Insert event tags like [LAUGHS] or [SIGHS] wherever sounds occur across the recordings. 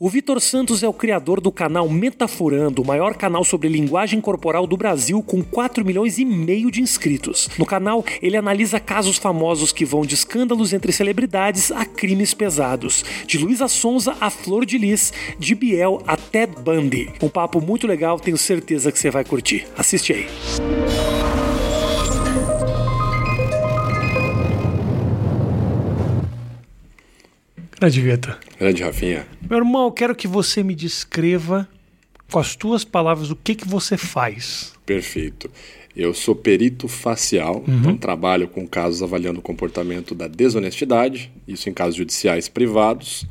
O Vitor Santos é o criador do canal Metaforando, o maior canal sobre linguagem corporal do Brasil, com 4 milhões e meio de inscritos. No canal, ele analisa casos famosos que vão de escândalos entre celebridades a crimes pesados, de Luísa Sonza a Flor de Lis, de Biel a Ted Bundy. Um papo muito legal, tenho certeza que você vai curtir. Assiste aí. Grande Vitor. Grande Rafinha. Meu irmão, eu quero que você me descreva com as tuas palavras o que, que você faz. Perfeito. Eu sou perito facial, uhum. então trabalho com casos avaliando o comportamento da desonestidade, isso em casos judiciais privados.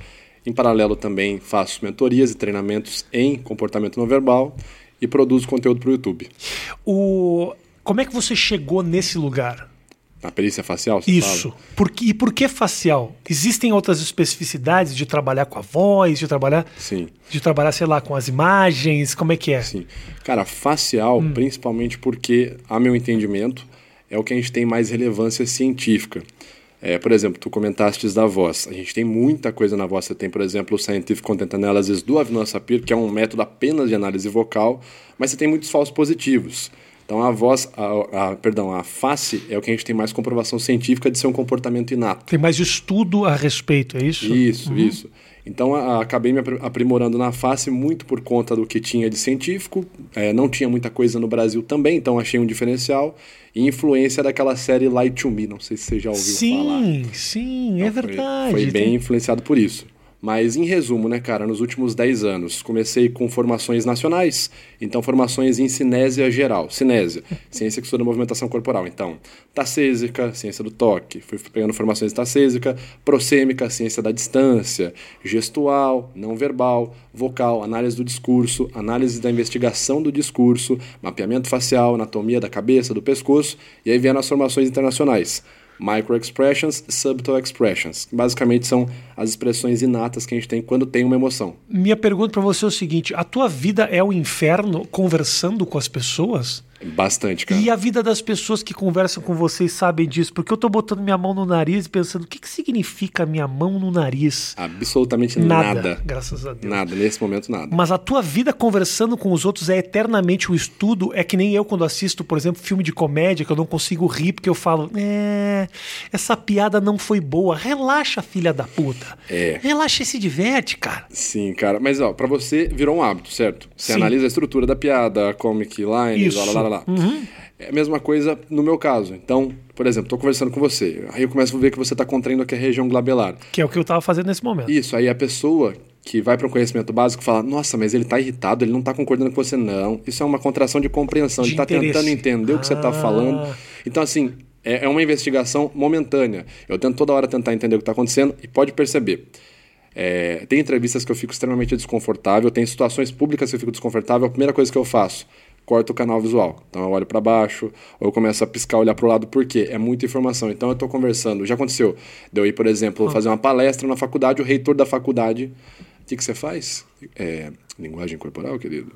Em paralelo também faço mentorias e treinamentos em comportamento não verbal e produzo conteúdo para o YouTube. O... Como é que você chegou nesse lugar? A perícia facial? Isso. Por que, e por que facial? Existem outras especificidades de trabalhar com a voz, de trabalhar. Sim. De trabalhar, sei lá, com as imagens? Como é que é? Sim. Cara, facial, hum. principalmente porque, a meu entendimento, é o que a gente tem mais relevância científica. É, por exemplo, tu comentaste da voz. A gente tem muita coisa na voz. Você tem, por exemplo, o Scientific Content Analysis do Avinoam Sapir, que é um método apenas de análise vocal, mas você tem muitos falsos positivos. Então a voz, a, a, perdão, a face é o que a gente tem mais comprovação científica de ser um comportamento inato. Tem mais estudo a respeito, é isso? Isso, uhum. isso. Então a, acabei me aprimorando na face muito por conta do que tinha de científico. É, não tinha muita coisa no Brasil também, então achei um diferencial. E influência daquela série Light to Me, não sei se você já ouviu sim, falar. Sim, sim, então, é verdade. Foi, foi bem influenciado por isso. Mas em resumo, né, cara, nos últimos 10 anos, comecei com formações nacionais, então formações em cinésia geral. Cinésia, [LAUGHS] ciência que estuda movimentação corporal. Então, tacésica, ciência do toque. Fui pegando formações de tacésica, prosêmica, ciência da distância, gestual, não verbal, vocal, análise do discurso, análise da investigação do discurso, mapeamento facial, anatomia da cabeça, do pescoço, e aí vieram as formações internacionais microexpressions, subtle expressions, basicamente são as expressões inatas que a gente tem quando tem uma emoção. Minha pergunta para você é o seguinte: a tua vida é o inferno conversando com as pessoas? Bastante, cara. E a vida das pessoas que conversam com vocês sabem disso? Porque eu tô botando minha mão no nariz e pensando, o que, que significa minha mão no nariz? Absolutamente nada, nada. Graças a Deus. Nada, nesse momento nada. Mas a tua vida conversando com os outros é eternamente um estudo. É que nem eu quando assisto, por exemplo, filme de comédia, que eu não consigo rir porque eu falo, é, essa piada não foi boa. Relaxa, filha da puta. É. Relaxa e se diverte, cara. Sim, cara. Mas, ó, pra você virou um hábito, certo? Você Sim. analisa a estrutura da piada, a comic line, Isso. lá, lá, lá lá. Uhum. É a mesma coisa no meu caso. Então, por exemplo, estou conversando com você, aí eu começo a ver que você está contraindo aqui a região glabelar. Que é o que eu estava fazendo nesse momento. Isso, aí a pessoa que vai para um conhecimento básico fala: Nossa, mas ele está irritado, ele não está concordando com você, não. Isso é uma contração de compreensão, de ele está tentando entender ah. o que você está falando. Então, assim, é, é uma investigação momentânea. Eu tento toda hora tentar entender o que está acontecendo e pode perceber. É, tem entrevistas que eu fico extremamente desconfortável, tem situações públicas que eu fico desconfortável. A primeira coisa que eu faço, corto o canal visual. Então eu olho para baixo, ou eu começo a piscar, olhar para o lado, por quê? É muita informação. Então eu estou conversando. Já aconteceu de eu ir, por exemplo, ah. fazer uma palestra na faculdade, o reitor da faculdade. O que, que você faz? É, linguagem corporal, querido?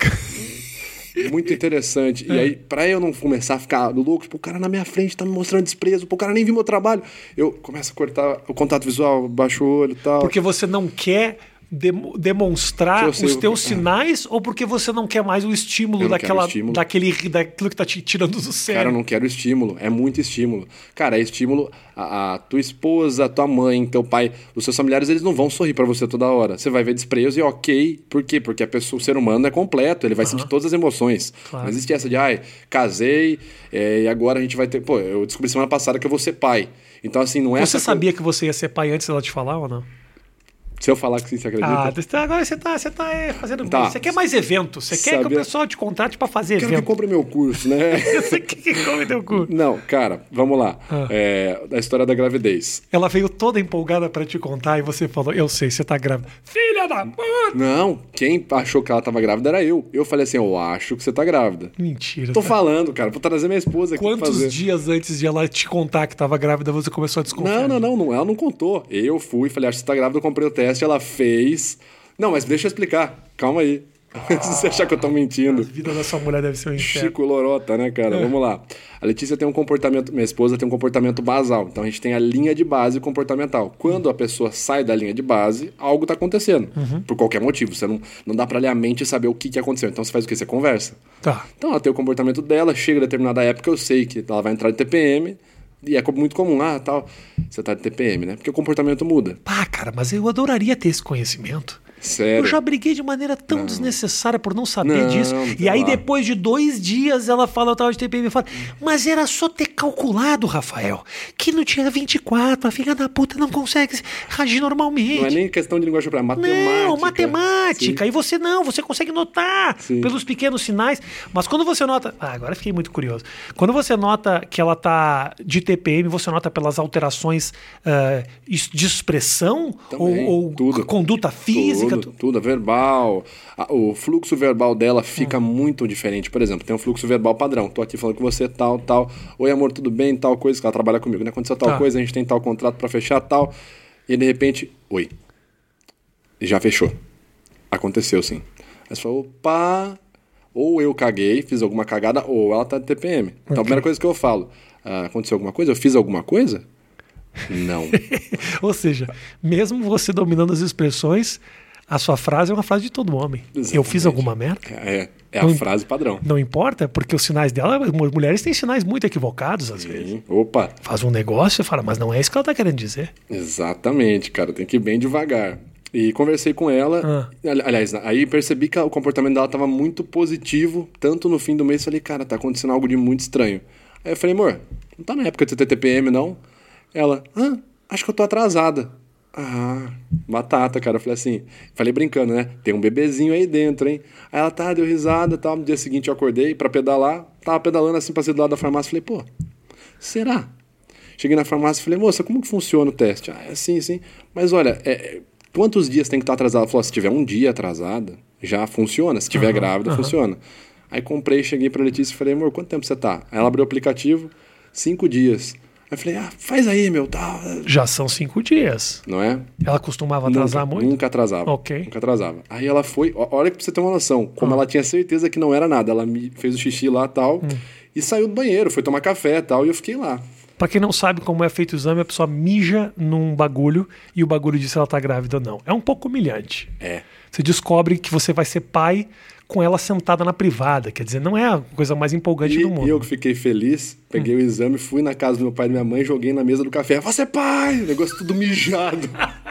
[LAUGHS] Muito interessante. E é. aí, para eu não começar a ficar louco, tipo, o cara na minha frente tá me mostrando desprezo, o cara nem viu meu trabalho, eu começo a cortar o contato visual, baixo o olho e tal. Porque você não quer demonstrar os teus sinais ou porque você não quer mais o estímulo daquela estímulo. daquele daquilo que tá te tirando do sério? Cara, eu não quero estímulo, é muito estímulo. Cara, é estímulo a, a tua esposa, a tua mãe, teu pai, os seus familiares, eles não vão sorrir para você toda hora. Você vai ver desprezo e OK, por quê? Porque a pessoa, o ser humano é completo, ele vai uhum. sentir todas as emoções. Claro. Não existe essa de, ai, casei é, e agora a gente vai ter, pô, eu descobri semana passada que eu vou ser pai. Então assim, não é Você sabia que... que você ia ser pai antes dela te falar ou não? Se eu falar que sim, você acredita? Ah, tá, agora você tá, você tá é, fazendo. Tá. Você quer mais evento. Você quer que o pessoal te contrate para fazer Quero evento. que compre meu curso, né? [LAUGHS] você quer que compre teu curso. Não, cara, vamos lá. Ah. É, da história da gravidez. Ela veio toda empolgada para te contar e você falou: Eu sei, você tá grávida. Filha da puta! Não, quem achou que ela tava grávida era eu. Eu falei assim: Eu acho que você tá grávida. Mentira. Tô tá. falando, cara. Vou trazer minha esposa aqui. Quantos dias antes de ela te contar que tava grávida você começou a desconfiar? Não, não, não, não. Ela não contou. Eu fui, falei: Acho que você tá grávida, eu comprei o teste, ela fez. Não, mas deixa eu explicar. Calma aí. [LAUGHS] Se você achar que eu tô mentindo. A vida da sua mulher deve ser um inferno. Chico Lorota, né, cara? É. Vamos lá. A Letícia tem um comportamento, minha esposa tem um comportamento basal. Então a gente tem a linha de base comportamental. Quando a pessoa sai da linha de base, algo tá acontecendo. Uhum. Por qualquer motivo. Você não, não dá pra ler a mente e saber o que, que aconteceu. Então você faz o quê? Você conversa. Tá. Então ela tem o comportamento dela, chega a determinada época, eu sei que ela vai entrar de TPM. E é muito comum, ah, tal, você tá de TPM, né? Porque o comportamento muda. Pá, cara, mas eu adoraria ter esse conhecimento. Sério? Eu já briguei de maneira tão não. desnecessária por não saber não, disso. E aí, depois de dois dias, ela fala, eu tava de TPM, e fala, mas era só ter calculado, Rafael, que não tinha 24, a filha da puta não consegue agir normalmente. Não é nem questão de linguagem para matemática. Não, matemática. Sim. E você não, você consegue notar Sim. pelos pequenos sinais. Mas quando você nota. Ah, agora fiquei muito curioso. Quando você nota que ela tá de TPM, você nota pelas alterações uh, de expressão Também, ou, ou conduta física? tudo, tudo, verbal. O fluxo verbal dela fica hum. muito diferente. Por exemplo, tem um fluxo verbal padrão. Tô aqui falando com você, tal, tal. Oi, amor, tudo bem? Tal coisa, que ela trabalha comigo, né? Aconteceu tal tá. coisa, a gente tem tal contrato para fechar, tal. E de repente, oi. Já fechou. Aconteceu, sim. Aí você falou, opa, ou eu caguei, fiz alguma cagada, ou ela tá de TPM. Então okay. a primeira coisa que eu falo, ah, aconteceu alguma coisa? Eu fiz alguma coisa? Não. [LAUGHS] Ou seja, mesmo você dominando as expressões, a sua frase é uma frase de todo homem. Exatamente. Eu fiz alguma merda? É, é a frase padrão. Não importa, porque os sinais dela, mulheres têm sinais muito equivocados às Sim. vezes. Opa. Faz um negócio e fala, mas não é isso que ela tá querendo dizer. Exatamente, cara, tem que ir bem devagar. E conversei com ela. Ah. Aliás, aí percebi que o comportamento dela estava muito positivo. Tanto no fim do mês, falei, cara, tá acontecendo algo de muito estranho. Aí eu falei, amor, não tá na época de ter TPM, não? Ela, ah, acho que eu tô atrasada. Ah, batata, cara. Eu falei assim, falei brincando, né? Tem um bebezinho aí dentro, hein? Aí ela tá, deu risada tal. No dia seguinte eu acordei para pedalar, tava pedalando assim, passei do lado da farmácia. Falei, pô, será? Cheguei na farmácia e falei, moça, como que funciona o teste? Ah, é assim, sim. Mas olha, é, quantos dias tem que estar atrasado? Ela falou, se tiver um dia atrasada, já funciona. Se tiver uhum, grávida, uhum. funciona. Aí comprei, cheguei pra Letícia e falei, amor, quanto tempo você tá? Aí ela abriu o aplicativo, cinco dias. Aí eu falei, ah, faz aí, meu, tá. Já são cinco dias. Não é? Ela costumava atrasar nunca, muito? Nunca atrasava. Ok. Nunca atrasava. Aí ela foi, olha pra você ter uma noção, como hum. ela tinha certeza que não era nada. Ela me fez o xixi lá tal, hum. e saiu do banheiro, foi tomar café tal, e eu fiquei lá. Pra quem não sabe como é feito o exame, a pessoa mija num bagulho e o bagulho diz se ela tá grávida ou não. É um pouco humilhante. É. Você descobre que você vai ser pai com ela sentada na privada. Quer dizer, não é a coisa mais empolgante e, do mundo. E eu que fiquei feliz, peguei hum. o exame, fui na casa do meu pai e da minha mãe, joguei na mesa do café. Você é pai! O negócio tudo mijado. [LAUGHS]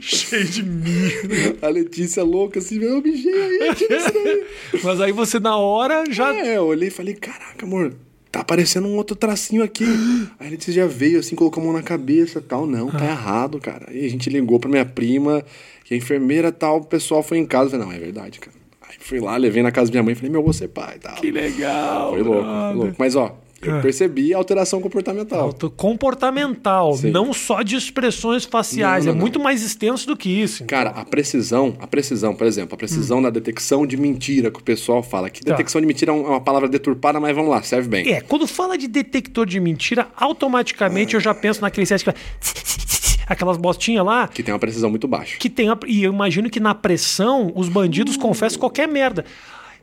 Cheio de mijo. A Letícia louca assim, eu mijei aí, tira isso daí. [LAUGHS] Mas aí você na hora já. É, eu olhei e falei, caraca, amor, tá aparecendo um outro tracinho aqui. [GASPS] Aí a Letícia já veio assim, colocou a mão na cabeça tal. Não, tá ah. errado, cara. Aí a gente ligou pra minha prima que a enfermeira tal, o pessoal foi em casa. Eu falei, não, é verdade, cara. Aí fui lá, levei na casa da minha mãe, falei, meu, você pai tal. Que legal. Foi louco, foi louco. Mas ó, eu é. percebi a alteração comportamental. Comportamental, Sim. não só de expressões faciais. Não, não, é muito mais extenso do que isso. Então. Cara, a precisão, a precisão, por exemplo, a precisão hum. na detecção de mentira que o pessoal fala. Que tá. detecção de mentira é, é uma palavra deturpada, mas vamos lá, serve bem. É, quando fala de detector de mentira, automaticamente eu já penso naquele site que aquelas bostinhas lá. Que tem uma precisão muito baixa. Que tem e eu imagino que na pressão os bandidos confessam qualquer merda.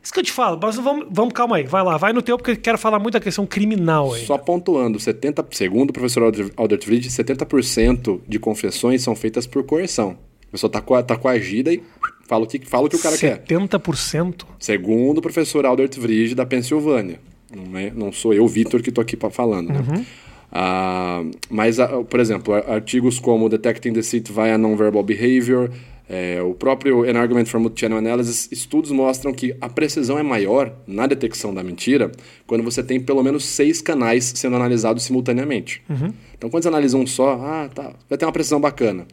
Isso que eu te falo, mas vamos, vamos, calma aí, vai lá, vai no teu, porque eu quero falar muito da questão criminal aí. Só pontuando, 70, segundo o professor Albert Fried, 70% de confissões são feitas por coerção. A pessoa está tá coagida e fala o que, fala o que o cara 70%? quer. 70%? Segundo o professor Albert Fried, da Pensilvânia. Não, é, não sou eu, Vitor, que estou aqui falando. Né? Uhum. Uh, mas, uh, por exemplo, artigos como Detecting Deceit via Nonverbal Behavior, é, o próprio Enargument for Multi-Channel Analysis, estudos mostram que a precisão é maior na detecção da mentira quando você tem pelo menos seis canais sendo analisados simultaneamente. Uhum. Então, quando você analisa um só, ah, tá, vai ter uma precisão bacana.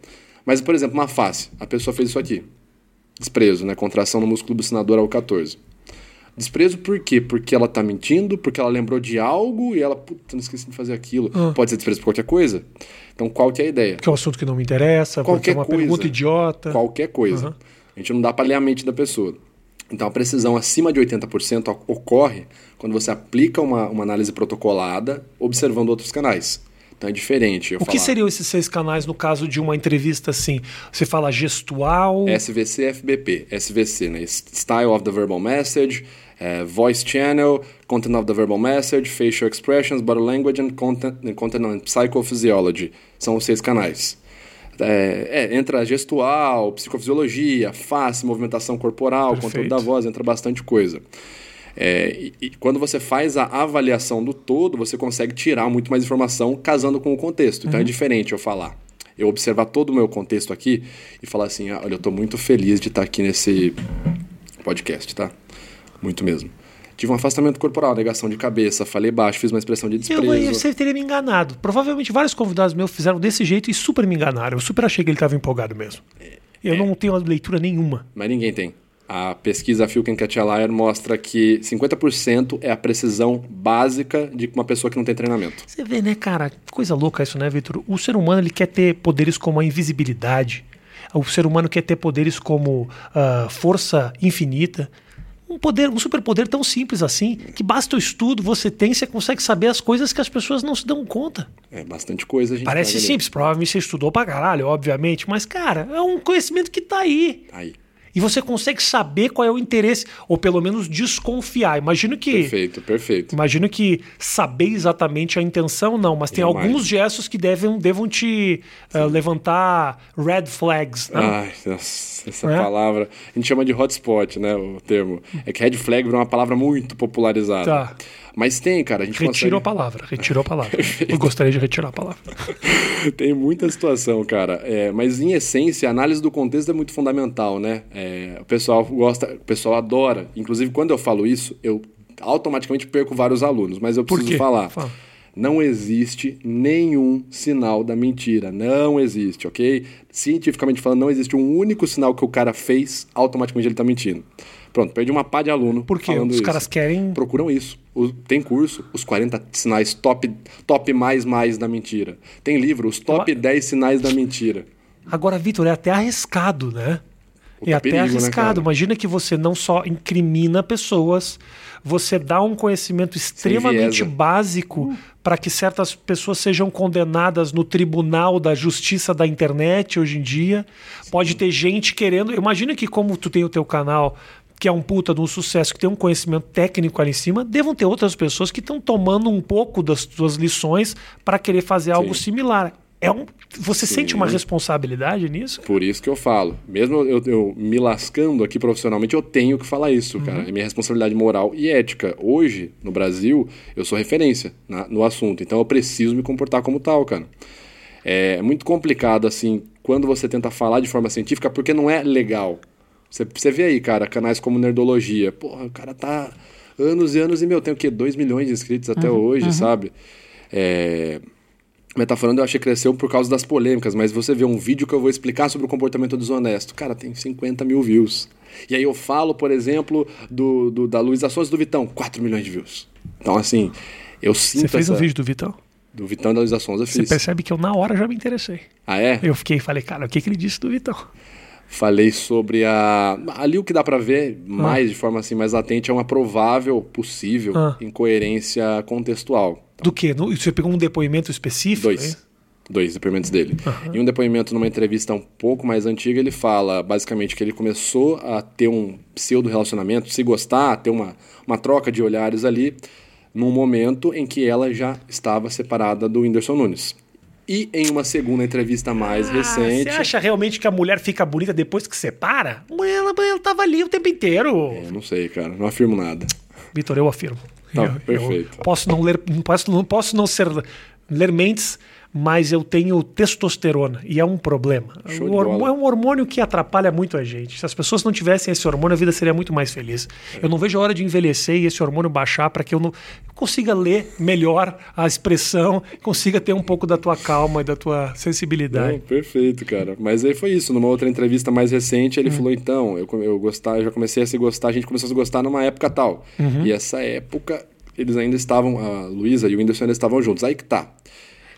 Mas, por exemplo, uma face, a pessoa fez isso aqui. Desprezo, né? Contração no músculo bucinador ao 14. Desprezo por quê? Porque ela tá mentindo, porque ela lembrou de algo e ela, puta, não esqueci de fazer aquilo. Ah. Pode ser desprezo por qualquer coisa. Então, qual que é a ideia? Que é um assunto que não me interessa, qualquer é uma coisa, pergunta idiota. Qualquer coisa. Uhum. A gente não dá para ler a mente da pessoa. Então, a precisão acima de 80% ocorre quando você aplica uma, uma análise protocolada observando outros canais. Então é diferente. o que seriam esses seis canais no caso de uma entrevista assim? Você fala gestual. SVC, FBP. SVC, né? Style of the Verbal Message, uh, Voice Channel, Content of the Verbal Message, Facial Expressions, Body Language and Content, and content and Psychophysiology. São os seis canais. É, é, entra gestual, psicofisiologia, face, movimentação corporal, Perfeito. controle da voz, entra bastante coisa. É, e, quando você faz a avaliação do todo, você consegue tirar muito mais informação casando com o contexto. Então é uhum. é diferente eu falar. Eu observar todo o meu contexto aqui e falar assim: ah, olha, eu estou muito feliz de estar aqui nesse podcast, tá? Muito mesmo. Tive um afastamento corporal, negação de cabeça, falei baixo, fiz uma expressão de desprezo. Eu, eu, você teria me enganado. Provavelmente vários convidados meus fizeram desse jeito e super me enganaram. Eu super achei que ele estava empolgado mesmo. Eu é. não tenho leitura nenhuma. Mas ninguém tem. A pesquisa Filken Catchalier mostra que 50% é a precisão básica de uma pessoa que não tem treinamento. Você vê, né, cara? Coisa louca isso, né, Vitor? O ser humano ele quer ter poderes como a invisibilidade. O ser humano quer ter poderes como uh, força infinita um poder, um superpoder tão simples assim, que basta o estudo, você tem, você consegue saber as coisas que as pessoas não se dão conta. É bastante coisa, a gente Parece simples, provavelmente você estudou pra caralho, obviamente, mas, cara, é um conhecimento que tá aí. Tá aí. E você consegue saber qual é o interesse, ou pelo menos desconfiar. Imagino que. Perfeito, perfeito. Imagino que saber exatamente a intenção, não, mas tem Jamais. alguns gestos que devem, devam te uh, levantar red flags. Né? Ai, nossa, essa é? palavra. A gente chama de hotspot, né? O termo. É que red flag é uma palavra muito popularizada. Tá. Mas tem, cara. A gente Retirou consegue... a palavra, retirou a palavra. [LAUGHS] Eu gostaria de retirar a palavra. [LAUGHS] tem muita situação, cara. É, mas em essência, a análise do contexto é muito fundamental, né? É, o pessoal gosta, o pessoal adora. Inclusive, quando eu falo isso, eu automaticamente perco vários alunos, mas eu preciso falar. Fala. Não existe nenhum sinal da mentira. Não existe, ok? Cientificamente falando, não existe um único sinal que o cara fez, automaticamente ele está mentindo. Pronto, perdi uma pá de aluno. Por quê? Os isso. caras querem. Procuram isso. O, tem curso, os 40 sinais top, top mais mais da mentira. Tem livro, os top Eu... 10 sinais da mentira. Agora, Vitor, é até arriscado, né? é até perigo, né, arriscado. Né, Imagina que você não só incrimina pessoas, você dá um conhecimento extremamente básico uh. para que certas pessoas sejam condenadas no tribunal da justiça da internet hoje em dia. Sim. Pode ter gente querendo. Imagina que, como tu tem o teu canal que é um puta de um sucesso, que tem um conhecimento técnico ali em cima, devam ter outras pessoas que estão tomando um pouco das suas lições para querer fazer Sim. algo similar. É um, você Sim. sente uma responsabilidade nisso? Por isso que eu falo. Mesmo eu, eu me lascando aqui profissionalmente, eu tenho que falar isso, uhum. cara. É minha responsabilidade moral e ética. Hoje, no Brasil, eu sou referência na, no assunto. Então eu preciso me comportar como tal, cara. É muito complicado, assim, quando você tenta falar de forma científica, porque não é legal. Você, você vê aí, cara, canais como Nerdologia. Porra, o cara tá anos e anos e, meu, tem o quê? 2 milhões de inscritos até uhum, hoje, uhum. sabe? É... Metaforando, eu achei que cresceu por causa das polêmicas, mas você vê um vídeo que eu vou explicar sobre o comportamento desonesto. Cara, tem 50 mil views. E aí eu falo, por exemplo, do, do da Luísa Souza do Vitão, 4 milhões de views. Então, assim, eu sinto. Você fez essa... um vídeo do Vitão? Do Vitão e da Luísa Souza eu fiz. Você percebe que eu na hora já me interessei. Ah, é? Eu fiquei e falei, cara, o que, que ele disse do Vitão? Falei sobre a. Ali o que dá para ver mais ah. de forma assim mais latente é uma provável, possível ah. incoerência contextual. Do que? Você pegou um depoimento específico? Dois. É? Dois depoimentos dele. Uhum. Em um depoimento numa entrevista um pouco mais antiga, ele fala basicamente que ele começou a ter um pseudo relacionamento, se gostar, ter uma, uma troca de olhares ali, num momento em que ela já estava separada do Whindersson Nunes. E em uma segunda entrevista mais ah, recente. Você acha realmente que a mulher fica bonita depois que separa? Ela, ela tava ali o tempo inteiro. É, não sei, cara. Não afirmo nada. Vitor, eu afirmo. Tá, eu, perfeito. Eu posso não ler, posso, não posso não ser ler mentes, mas eu tenho testosterona e é um problema. é um hormônio que atrapalha muito a gente. Se as pessoas não tivessem esse hormônio, a vida seria muito mais feliz. É. Eu não vejo a hora de envelhecer e esse hormônio baixar para que eu, não, eu consiga ler melhor a expressão, [LAUGHS] consiga ter um pouco da tua calma e da tua sensibilidade. Não, perfeito, cara. Mas aí foi isso. Numa outra entrevista mais recente, ele hum. falou: então, eu, eu, gostar, eu já comecei a se gostar, a gente começou a se gostar numa época tal. Uhum. E essa época, eles ainda estavam, a Luísa e o Whindersson ainda estavam juntos. Aí que tá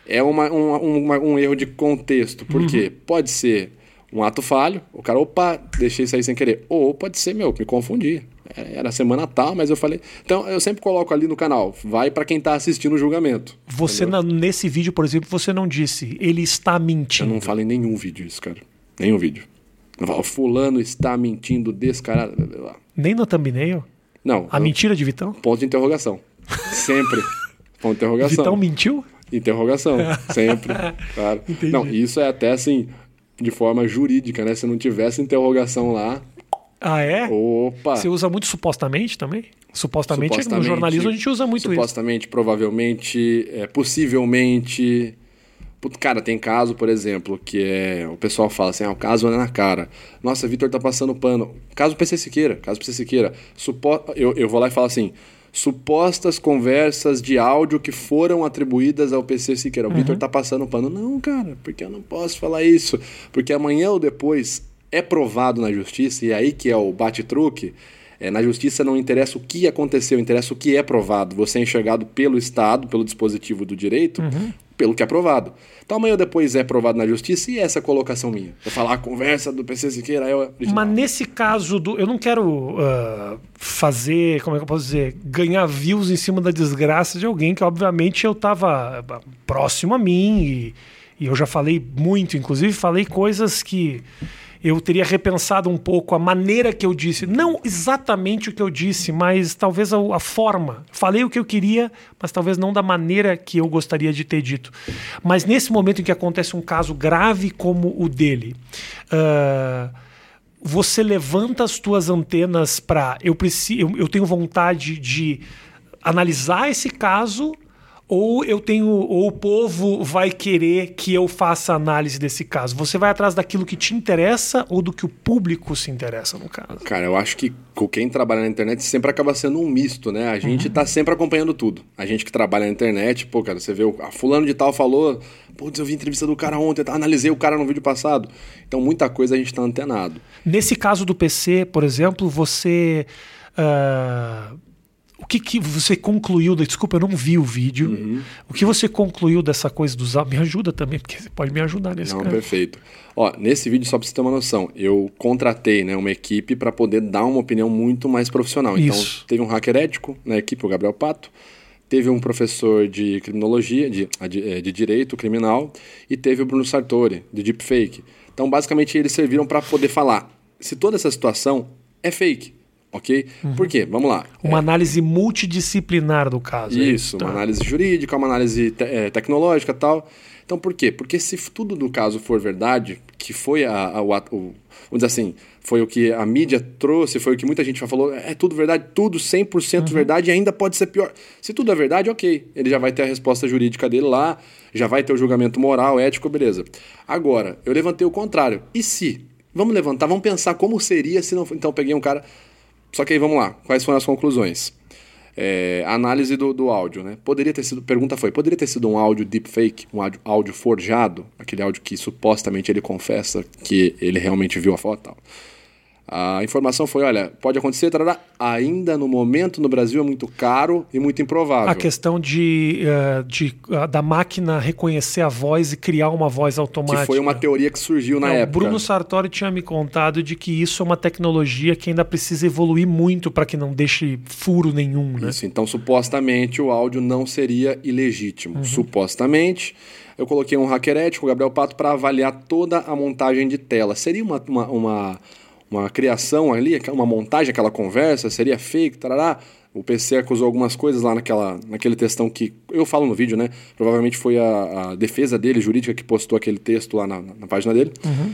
é uma, um, uma, um erro de contexto, porque uhum. pode ser um ato falho, o cara, opa, deixei isso aí sem querer. Ou pode ser, meu, me confundi. É, era semana tal, mas eu falei. Então, eu sempre coloco ali no canal, vai para quem tá assistindo o julgamento. Você, na, nesse vídeo, por exemplo, você não disse, ele está mentindo. Eu não falei nenhum vídeo isso, cara. Nenhum vídeo. O fulano está mentindo descarado. Nem no thumbnail? Não. A eu... mentira de Vitão? Ponto de interrogação. Sempre. [LAUGHS] Ponto de interrogação. Vitão mentiu? Interrogação. [LAUGHS] Sempre. Claro. Entendi. Não, isso é até assim, de forma jurídica, né? Se não tivesse interrogação lá. Ah, é? Opa! Você usa muito supostamente também? Supostamente, supostamente no jornalismo a gente usa muito supostamente, isso. Supostamente, provavelmente, é, possivelmente. Cara, tem caso, por exemplo, que é. O pessoal fala assim: ah, o caso é na cara. Nossa, Vitor tá passando pano. Caso PC Siqueira, caso PC Siqueira. Supo... Eu, eu vou lá e falo assim: supostas conversas de áudio que foram atribuídas ao PC Siqueira. O uhum. Vitor tá passando pano. Não, cara, porque eu não posso falar isso. Porque amanhã ou depois é provado na justiça, e é aí que é o bate-truque. É, na justiça não interessa o que aconteceu, interessa o que é provado. Você é enxergado pelo Estado, pelo dispositivo do direito, uhum pelo que é provado. Então amanhã depois é provado na justiça e essa é colocação minha. Eu falar a conversa do PC Siqueira é original. Mas nesse caso do. Eu não quero uh, fazer, como é que eu posso dizer, ganhar views em cima da desgraça de alguém que, obviamente, eu estava próximo a mim e, e eu já falei muito, inclusive falei coisas que eu teria repensado um pouco a maneira que eu disse. Não exatamente o que eu disse, mas talvez a, a, forma. Falei o que eu queria, mas talvez não da maneira que eu gostaria de ter dito. Mas nesse momento em que acontece um caso grave como o dele, uh, você levanta as tuas antenas para. Eu, preciso, eu, eu tenho vontade de analisar esse caso ou eu tenho ou o povo vai querer que eu faça análise desse caso? Você vai atrás daquilo que te interessa ou do que o público se interessa no caso? Cara, eu acho que quem trabalha na internet sempre acaba sendo um misto, né? A gente uhum. tá sempre acompanhando tudo. A gente que trabalha na internet, pô, cara, você vê o a fulano de tal falou, putz, eu vi a entrevista do cara ontem, analisei o cara no vídeo passado. Então muita coisa a gente tá antenado. Nesse caso do PC, por exemplo, você uh que, que você concluiu? Desculpa, eu não vi o vídeo. Uhum. O que você concluiu dessa coisa dos Me ajuda também, porque você pode me ajudar nesse Não, perfeito. Ó, nesse vídeo, só para você ter uma noção, eu contratei né, uma equipe para poder dar uma opinião muito mais profissional. Então, Isso. teve um hacker ético na equipe, o Gabriel Pato. Teve um professor de criminologia, de, de, de direito criminal, e teve o Bruno Sartori, de deepfake. Então, basicamente, eles serviram para poder falar se toda essa situação é fake ok? Uhum. Por quê? Vamos lá. Uma é... análise multidisciplinar do caso. Isso, tá. uma análise jurídica, uma análise te é, tecnológica tal. Então, por quê? Porque se tudo do caso for verdade, que foi a, a, o, vamos dizer assim, foi o que a mídia trouxe, foi o que muita gente já falou, é tudo verdade, tudo 100% uhum. verdade e ainda pode ser pior. Se tudo é verdade, ok, ele já vai ter a resposta jurídica dele lá, já vai ter o julgamento moral, ético, beleza. Agora, eu levantei o contrário. E se? Vamos levantar, vamos pensar como seria se não... Então, eu peguei um cara só que aí vamos lá, quais foram as conclusões? É, análise do, do áudio, né? Poderia ter sido, pergunta foi, poderia ter sido um áudio deepfake, um áudio, áudio forjado, aquele áudio que supostamente ele confessa que ele realmente viu a foto tal. A informação foi, olha, pode acontecer, tarará, ainda no momento no Brasil é muito caro e muito improvável. A questão de, uh, de uh, da máquina reconhecer a voz e criar uma voz automática. Que foi uma teoria que surgiu na é, época. Bruno Sartori tinha me contado de que isso é uma tecnologia que ainda precisa evoluir muito para que não deixe furo nenhum, né? Isso, então supostamente o áudio não seria ilegítimo. Uhum. Supostamente eu coloquei um hacker ético, o Gabriel Pato, para avaliar toda a montagem de tela. Seria uma, uma, uma uma criação ali, uma montagem, aquela conversa, seria fake, tarará. O PC acusou algumas coisas lá naquela, naquele textão que eu falo no vídeo, né? Provavelmente foi a, a defesa dele, jurídica, que postou aquele texto lá na, na página dele. Uhum.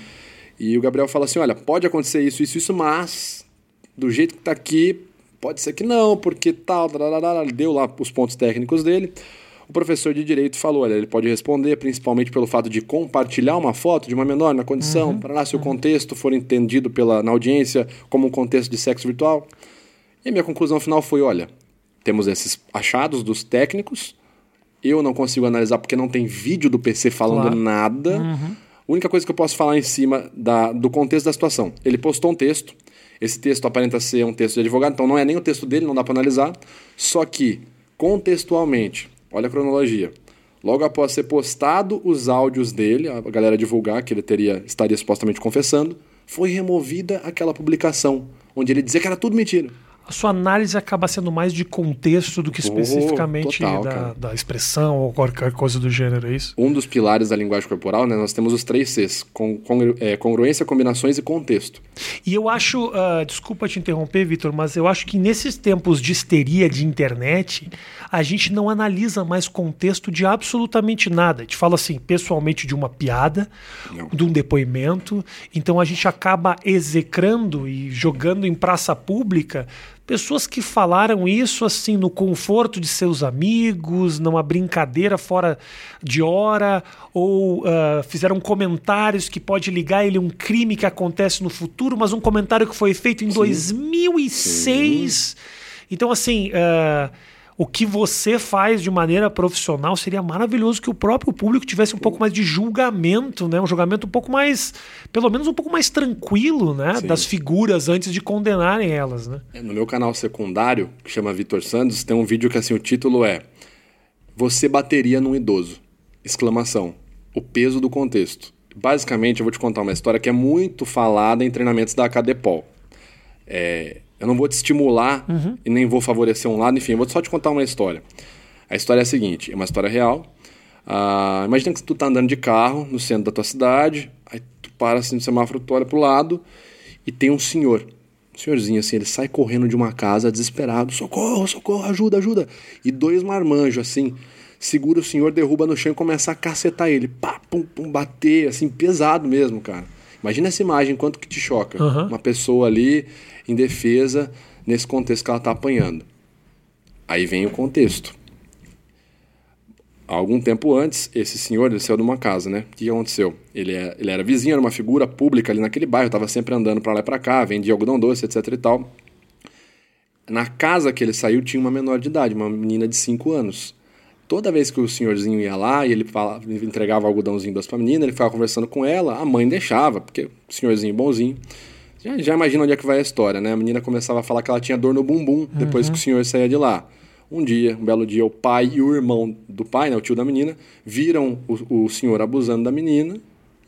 E o Gabriel fala assim: olha, pode acontecer isso, isso, isso, mas do jeito que tá aqui, pode ser que não, porque tal, tarará, deu lá os pontos técnicos dele. O professor de direito falou: olha, ele pode responder principalmente pelo fato de compartilhar uma foto de uma menor na condição, uhum. para lá se o contexto for entendido pela, na audiência como um contexto de sexo virtual. E a minha conclusão final foi: olha, temos esses achados dos técnicos, eu não consigo analisar porque não tem vídeo do PC falando claro. nada. Uhum. A única coisa que eu posso falar em cima da, do contexto da situação. Ele postou um texto. Esse texto aparenta ser um texto de advogado, então não é nem o texto dele, não dá para analisar. Só que, contextualmente, Olha a cronologia. Logo após ser postado os áudios dele, a galera divulgar que ele teria estaria supostamente confessando, foi removida aquela publicação onde ele dizia que era tudo mentira a sua análise acaba sendo mais de contexto do que especificamente oh, total, da, da, expressão ou qualquer coisa do gênero, é isso? Um dos pilares da linguagem corporal, né, nós temos os três Cs: é, congruência, combinações e contexto. E eu acho, uh, desculpa te interromper, Vitor, mas eu acho que nesses tempos de histeria de internet, a gente não analisa mais contexto de absolutamente nada. A gente fala assim, pessoalmente, de uma piada, não. de um depoimento, então a gente acaba execrando e jogando em praça pública Pessoas que falaram isso assim no conforto de seus amigos, numa brincadeira fora de hora, ou uh, fizeram comentários que pode ligar ele a um crime que acontece no futuro, mas um comentário que foi feito em Sim. 2006. Sim. Então, assim. Uh, o que você faz de maneira profissional seria maravilhoso que o próprio público tivesse um pouco mais de julgamento, né? Um julgamento um pouco mais, pelo menos um pouco mais tranquilo, né? Sim. Das figuras antes de condenarem elas, né? É, no meu canal secundário, que chama Vitor Santos, tem um vídeo que assim o título é Você bateria num idoso? Exclamação. O peso do contexto. Basicamente, eu vou te contar uma história que é muito falada em treinamentos da Acadepol. É, eu não vou te estimular uhum. e nem vou favorecer um lado, enfim, eu vou só te contar uma história. A história é a seguinte, é uma história real. Ah, imagina que tu tá andando de carro no centro da tua cidade, aí tu para assim no semáforo, tu olha pro lado e tem um senhor. Um senhorzinho assim, ele sai correndo de uma casa desesperado, socorro, socorro, ajuda, ajuda. E dois marmanjos assim, segura o senhor, derruba no chão e começa a cacetar ele. Pá, pum, pum, bater, assim, pesado mesmo, cara. Imagina essa imagem, quanto que te choca. Uhum. Uma pessoa ali em defesa nesse contexto que ela está apanhando. Aí vem o contexto. Algum tempo antes, esse senhor saiu de uma casa, né? O que aconteceu? Ele, é, ele era vizinho, era uma figura pública ali naquele bairro, estava sempre andando para lá e para cá, vendia algodão doce, etc e tal. Na casa que ele saiu tinha uma menor de idade, uma menina de 5 anos. Toda vez que o senhorzinho ia lá e ele falava, entregava algodãozinho doce para a menina, ele ficava conversando com ela, a mãe deixava, porque o senhorzinho bonzinho. Já, já imagina onde é que vai a história, né? A menina começava a falar que ela tinha dor no bumbum uhum. depois que o senhor saía de lá. Um dia, um belo dia, o pai e o irmão do pai, né, o tio da menina, viram o, o senhor abusando da menina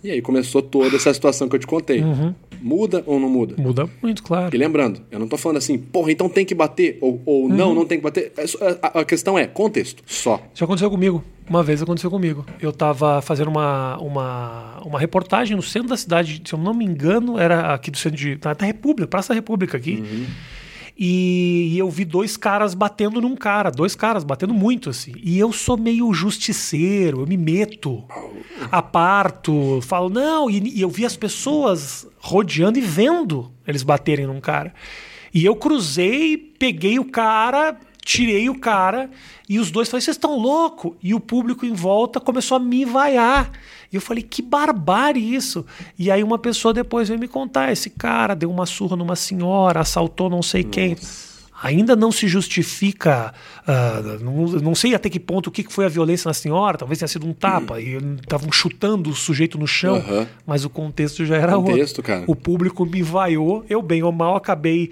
e aí começou toda essa situação que eu te contei. Uhum. Muda ou não muda? Muda muito, claro. E lembrando, eu não tô falando assim, porra, então tem que bater, ou, ou uhum. não, não tem que bater. É a, a, questão é contexto, só. Isso aconteceu comigo. Uma vez aconteceu comigo. Eu tava fazendo uma, uma, uma reportagem no centro da cidade, se eu não me engano, era aqui do centro de. da República, Praça da República aqui. Uhum. E, e, eu vi dois caras batendo num cara, dois caras batendo muito assim. E eu sou meio justiceiro, eu me meto, aparto, falo, não, e, e eu vi as pessoas rodeando e vendo eles baterem num cara. E eu cruzei, peguei o cara, tirei o cara, e os dois falaram: vocês estão loucos? E o público em volta começou a me vaiar. E eu falei, que barbárie isso. E aí uma pessoa depois veio me contar, esse cara deu uma surra numa senhora, assaltou não sei Nossa. quem. Ainda não se justifica, uh, não, não, sei até que ponto o que foi a violência na senhora, talvez tenha sido um tapa, hum. e estavam chutando o sujeito no chão, uhum. mas o contexto já era contexto, outro. Cara. O público me vaiou, eu bem ou mal acabei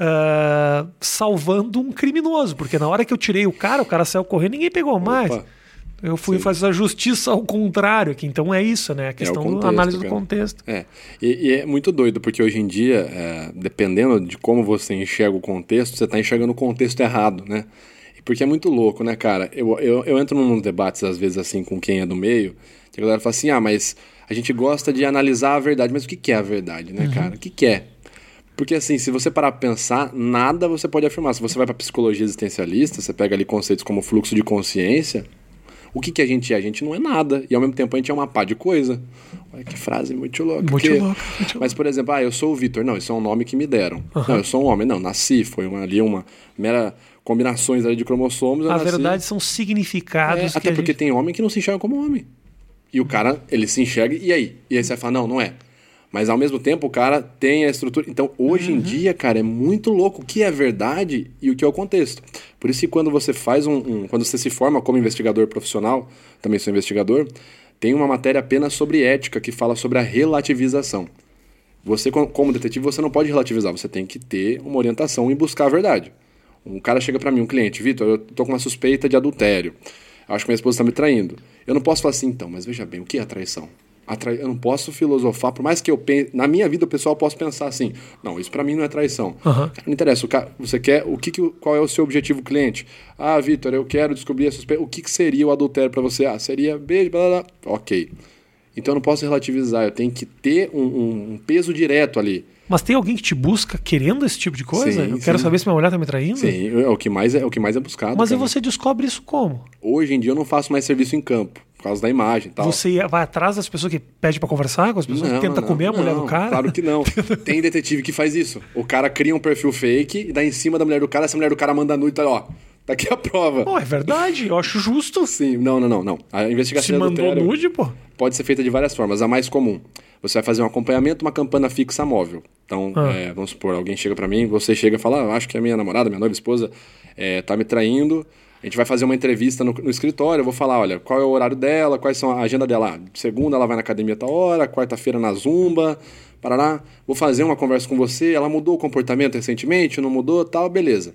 Uh, salvando um criminoso, porque na hora que eu tirei o cara, o cara saiu correndo, ninguém pegou Opa. mais. Eu fui Sim. fazer a justiça ao contrário, que então é isso, né? A é questão é da análise do contexto. É. E, e, é muito doido, porque hoje em dia, é, dependendo de como você enxerga o contexto, você está enxergando o contexto errado, né? Porque é muito louco, né, cara? Eu, eu, eu entro num debates, às vezes, assim, com quem é do meio, que a galera fala assim, ah, mas a gente gosta de analisar a verdade. Mas o que, que é a verdade, né, uhum. cara? O que, que é? Porque assim, se você parar pra pensar, nada você pode afirmar. Se você vai pra psicologia existencialista, você pega ali conceitos como fluxo de consciência, o que, que a gente é? A gente não é nada. E ao mesmo tempo a gente é uma pá de coisa. Olha que frase muito louca. Muito que... louca. Mas, por exemplo, ah, eu sou o Vitor. Não, isso é um nome que me deram. Uhum. Não, eu sou um homem. Não, nasci. Foi uma, ali uma mera combinações ali de cromossomos. Na verdade, são significados. É, até porque gente... tem homem que não se enxerga como homem. E o cara, ele se enxerga, e aí? E aí você vai falar, não, não é. Mas ao mesmo tempo o cara tem a estrutura. Então hoje uhum. em dia, cara, é muito louco o que é verdade e o que é o contexto. Por isso que quando você faz um, um. quando você se forma como investigador profissional, também sou investigador, tem uma matéria apenas sobre ética que fala sobre a relativização. Você, como detetive, você não pode relativizar, você tem que ter uma orientação e buscar a verdade. Um cara chega para mim, um cliente, Vitor, eu tô com uma suspeita de adultério. acho que minha esposa está me traindo. Eu não posso falar assim, então, mas veja bem, o que é traição? Eu não posso filosofar, por mais que eu pense. Na minha vida, pessoal posso pensar assim: não, isso para mim não é traição. Uhum. Não interessa. Você quer. O que, que Qual é o seu objetivo cliente? Ah, Vitor, eu quero descobrir a suspeita. O que, que seria o adultério para você? Ah, seria beijo, blá, blá, blá. Ok. Então eu não posso relativizar, eu tenho que ter um, um, um peso direto ali. Mas tem alguém que te busca querendo esse tipo de coisa? Sim, eu sim. quero saber se minha mulher tá me traindo? Sim, é o que mais é, é o que mais é buscado. Mas cara. e você descobre isso como? Hoje em dia eu não faço mais serviço em campo, por causa da imagem e tal. Você vai atrás das pessoas que pede para conversar com as pessoas, não, que tenta não, comer a mulher do cara? Claro que não. [LAUGHS] tem detetive que faz isso. O cara cria um perfil fake e dá em cima da mulher do cara, essa mulher do cara manda nude e tá, ó, Tá aqui a prova. Pô, é verdade, eu acho justo. Sim, não, não, não, não. A investigação Se mandou nude, pô. Pode ser feita de várias formas. A mais comum, você vai fazer um acompanhamento, uma campana fixa móvel. Então, ah. é, vamos supor, alguém chega para mim, você chega e fala, ah, acho que a minha namorada, minha noiva, esposa, é, tá me traindo. A gente vai fazer uma entrevista no, no, escritório, eu vou falar, olha, qual é o horário dela, quais são a agenda dela. Ah, segunda ela vai na academia tal hora, quarta-feira na zumba, parará. Vou fazer uma conversa com você, ela mudou o comportamento recentemente, não mudou, tal, beleza.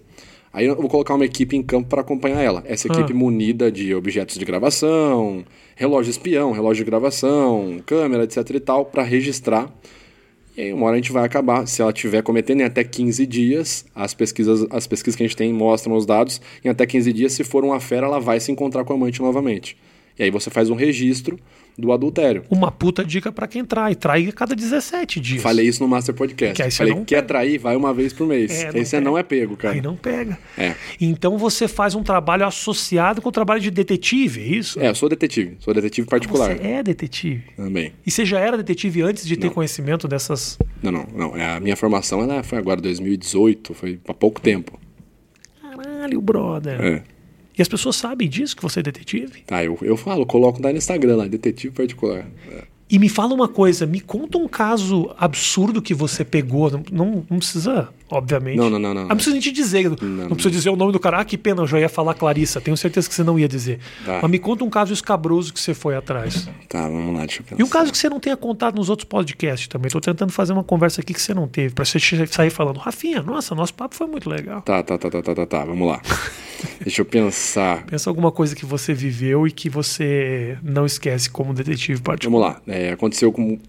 Aí eu vou colocar uma equipe em campo para acompanhar ela. Essa equipe ah. munida de objetos de gravação, relógio espião, relógio de gravação, câmera, etc e tal, para registrar. E aí uma hora a gente vai acabar, se ela estiver cometendo em até 15 dias, as pesquisas, as pesquisas que a gente tem mostram os dados, em até 15 dias, se for uma fera, ela vai se encontrar com a amante novamente. E aí você faz um registro do adultério. Uma puta dica para quem trai. Trai a cada 17 dias. Falei isso no Master Podcast. Que Falei, que quer trair, vai uma vez por mês. É, aí você não é pego, cara. Aí não pega. É. Então você faz um trabalho associado com o trabalho de detetive, é isso? É, eu sou detetive. Sou detetive particular. Você é detetive? Também. E você já era detetive antes de ter não. conhecimento dessas... Não, não, não. A minha formação ela foi agora 2018, foi há pouco tempo. Caralho, brother. É. E as pessoas sabem disso, que você é detetive? Tá, eu, eu falo, coloco no Instagram lá, detetive particular. É. E me fala uma coisa, me conta um caso absurdo que você pegou. Não, não precisa, obviamente. Não, não, não. Não, não precisa nem te dizer. Não, não, não precisa dizer o nome do cara. Ah, que pena, eu já ia falar Clarissa. Tenho certeza que você não ia dizer. Tá. Mas me conta um caso escabroso que você foi atrás. Tá, vamos lá, deixa eu pensar. E um caso que você não tenha contado nos outros podcasts também. Estou tentando fazer uma conversa aqui que você não teve. Pra você sair falando, Rafinha, nossa, nosso papo foi muito legal. Tá, tá, tá, tá, tá, tá, tá. Vamos lá. [LAUGHS] deixa eu pensar. Pensa alguma coisa que você viveu e que você não esquece como detetive particular. Vamos lá. É, aconteceu com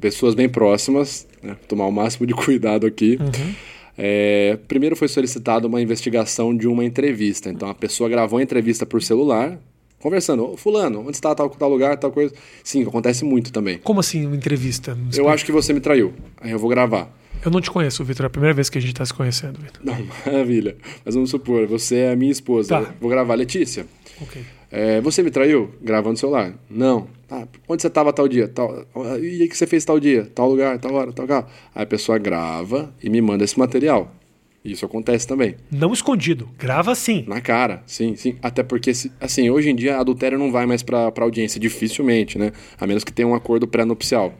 pessoas bem próximas, né? tomar o máximo de [LAUGHS] cuidado aqui. Uhum. É, primeiro foi solicitada uma investigação de uma entrevista. Então a pessoa gravou a entrevista por celular, conversando. fulano, onde está tal, tal lugar, tal coisa. Sim, acontece muito também. Como assim uma entrevista? Eu acho que você me traiu. Aí eu vou gravar. Eu não te conheço, Vitor. É a primeira vez que a gente está se conhecendo, Vitor. Não, [LAUGHS] maravilha. Mas vamos supor, você é a minha esposa. Tá. Vou gravar. Letícia. Ok. É, você me traiu? Gravando o celular. Não. Ah, onde você estava tal dia? Tal, e aí que você fez tal dia? Tal lugar, tal hora, tal lugar. Aí a pessoa grava e me manda esse material. Isso acontece também. Não escondido, grava sim. Na cara, sim, sim. Até porque, assim, hoje em dia adultério não vai mais para audiência, dificilmente, né? A menos que tenha um acordo pré-nupcial.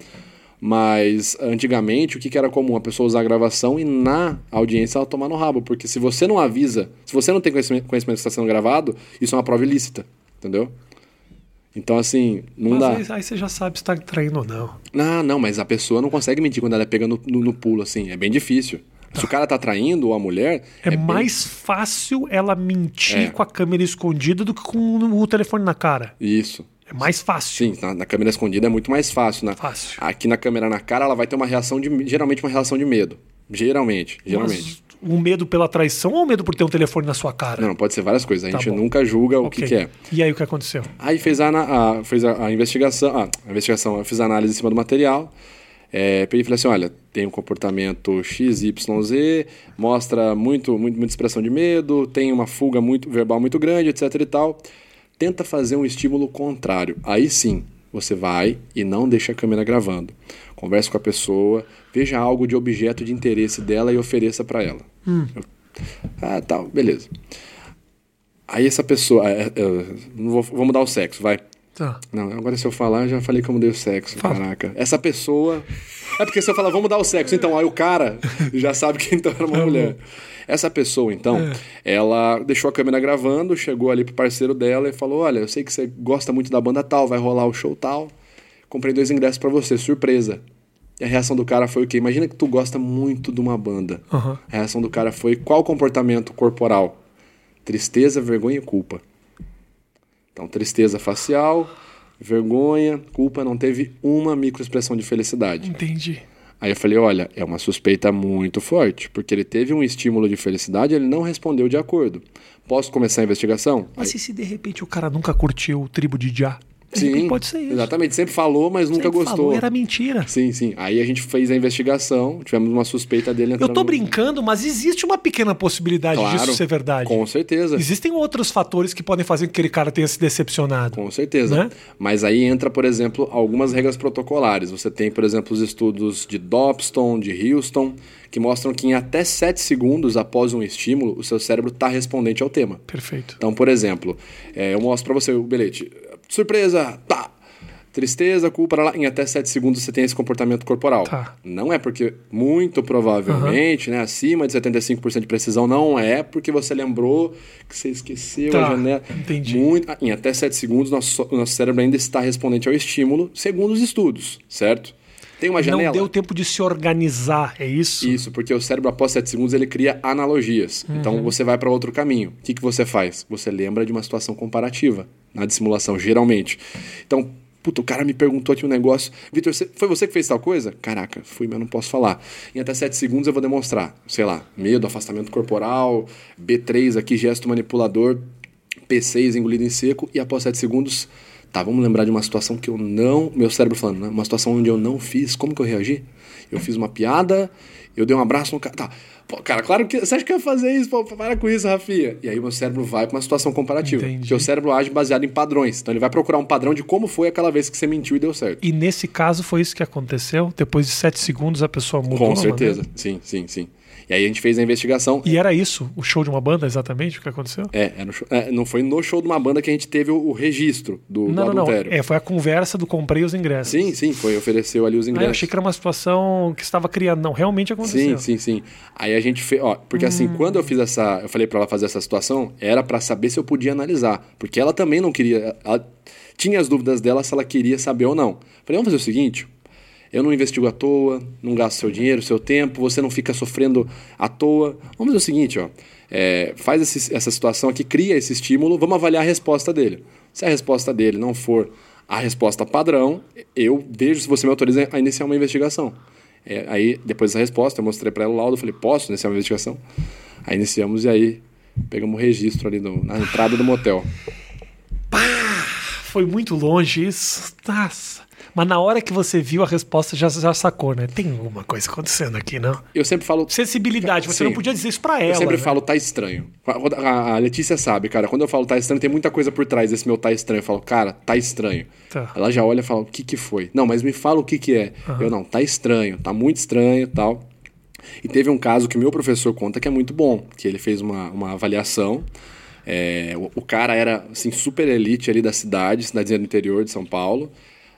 Mas antigamente o que, que era comum? A pessoa usar a gravação e na audiência ela tomar no rabo. Porque se você não avisa, se você não tem conhecimento, conhecimento que está sendo gravado, isso é uma prova ilícita. Entendeu? Então, assim, não mas dá. Aí, aí, você já sabe se está traindo ou não. Não, não, mas a pessoa não consegue mentir quando ela é pega no, no, no pulo, assim. É bem difícil. Se o cara tá traindo ou a mulher. É, é mais bem... fácil ela mentir é. com a câmera escondida do que com o telefone na cara. Isso. É mais fácil. Sim, na, na, câmera escondida é muito mais fácil, né? Fácil. Aqui na câmera na cara, ela vai ter uma reação de. Geralmente uma reação de medo. Geralmente, geralmente. Mas um medo pela traição ou um medo por ter um telefone na sua cara? Não, pode ser várias coisas. A tá gente bom. nunca julga o okay. que, que, é. E aí o que aconteceu? Aí fez a, a fez a, a investigação. Ah, a investigação, eu fiz a análise em cima do material. É, peguei e falei assim: olha, tem um comportamento XYZ, mostra muito, muito, muita expressão de medo, tem uma fuga muito verbal muito grande, etc e tal. Tenta fazer um estímulo contrário. Aí sim, você vai e não deixa a câmera gravando. Converse com a pessoa, veja algo de objeto de interesse dela e ofereça para ela. Hum. Ah, tal, beleza. Aí essa pessoa. É, é, vou, vou mudar o sexo, vai. Tá. Não, agora se eu falar, já falei que eu mudei o sexo. Fala. Caraca. Essa pessoa. É porque se eu falar, vamos mudar o sexo, então aí o cara já sabe que então era uma mulher. Essa pessoa, então, é. ela deixou a câmera gravando, chegou ali pro parceiro dela e falou: Olha, eu sei que você gosta muito da banda tal, vai rolar o show tal. Comprei dois ingressos para você, surpresa. E a reação do cara foi o quê? Imagina que tu gosta muito de uma banda. Uhum. A reação do cara foi qual comportamento corporal? Tristeza, vergonha e culpa. Então, tristeza facial, vergonha, culpa, não teve uma microexpressão de felicidade. Entendi. Aí eu falei, olha, é uma suspeita muito forte, porque ele teve um estímulo de felicidade e ele não respondeu de acordo. Posso começar a investigação? Mas Aí... e se de repente o cara nunca curtiu o tribo de Já? Sim, pode ser isso. Exatamente, sempre falou, mas sempre nunca gostou. Falou, era mentira. Sim, sim. Aí a gente fez a investigação, tivemos uma suspeita dele entrando... Eu tô brincando, mas existe uma pequena possibilidade claro, disso ser verdade. Com certeza. Existem outros fatores que podem fazer com que aquele cara tenha se decepcionado. Com certeza. Né? Mas aí entra, por exemplo, algumas regras protocolares. Você tem, por exemplo, os estudos de Dobston, de Houston, que mostram que em até 7 segundos após um estímulo, o seu cérebro está respondente ao tema. Perfeito. Então, por exemplo, é, eu mostro para você o bilhete surpresa, tá. Tristeza, culpa, lá, em até 7 segundos você tem esse comportamento corporal. Tá. Não é porque, muito provavelmente, uhum. né, acima de 75% de precisão, não é porque você lembrou que você esqueceu tá. a janela. Entendi. Muito, em até 7 segundos, nosso, nosso cérebro ainda está respondente ao estímulo, segundo os estudos, certo? Tem uma janela. Não deu tempo de se organizar, é isso? Isso, porque o cérebro, após 7 segundos, ele cria analogias. Uhum. Então você vai para outro caminho. O que, que você faz? Você lembra de uma situação comparativa na dissimulação, geralmente. Então, puta, o cara me perguntou aqui um negócio. Vitor, foi você que fez tal coisa? Caraca, fui, mas não posso falar. Em até 7 segundos eu vou demonstrar. Sei lá, medo, afastamento corporal, B3 aqui, gesto manipulador, P6 engolido em seco, e após 7 segundos Tá, vamos lembrar de uma situação que eu não. Meu cérebro falando, né? Uma situação onde eu não fiz. Como que eu reagi? Eu fiz uma piada, eu dei um abraço no cara. Tá. Pô, cara, claro que. Você acha que eu ia fazer isso? Pô, para com isso, Rafinha. E aí meu cérebro vai para uma situação comparativa. Entendi. O cérebro age baseado em padrões. Então ele vai procurar um padrão de como foi aquela vez que você mentiu e deu certo. E nesse caso foi isso que aconteceu? Depois de sete segundos a pessoa mudou? Com certeza. Sim, sim, sim. E aí a gente fez a investigação. E era isso? O show de uma banda, exatamente, o que aconteceu? É, é, show, é não foi no show de uma banda que a gente teve o, o registro do, não, do não, adultério. Não, é, foi a conversa do comprei os ingressos. Sim, sim, foi, ofereceu ali os ingressos. Ah, eu achei que era uma situação que estava criando. Não, realmente aconteceu. Sim, sim, sim. Aí a gente fez, ó, porque assim, hum. assim, quando eu fiz essa, eu falei para ela fazer essa situação, era para saber se eu podia analisar, porque ela também não queria, ela tinha as dúvidas dela se ela queria saber ou não. Falei, vamos fazer o seguinte, eu não investigo à toa, não gasto seu dinheiro, seu tempo, você não fica sofrendo à toa. Vamos fazer o seguinte, ó. É, faz esse, essa situação aqui, cria esse estímulo, vamos avaliar a resposta dele. Se a resposta dele não for a resposta padrão, eu vejo se você me autoriza a iniciar uma investigação. É, aí, depois dessa resposta, eu mostrei para ela o laudo, falei, posso iniciar uma investigação? Aí iniciamos e aí pegamos o registro ali no, na entrada do motel. Pá, foi muito longe isso. Nossa. Mas na hora que você viu a resposta, já, já sacou, né? Tem alguma coisa acontecendo aqui, não? Eu sempre falo. Sensibilidade, você Sim. não podia dizer isso pra ela. Eu sempre né? falo, tá estranho. A, Letícia sabe, cara, quando eu falo tá estranho, tem muita coisa por trás desse meu tá estranho. Eu falo, cara, tá estranho. Tá. Ela já olha e fala, o que que foi? Não, mas me fala o que que é. Uhum. Eu não, tá estranho, tá muito estranho tal. E teve um caso que o meu professor conta que é muito bom, que ele fez uma, uma avaliação. É, o, o, cara era assim, super elite ali da cidade, cidadezinha do interior de São Paulo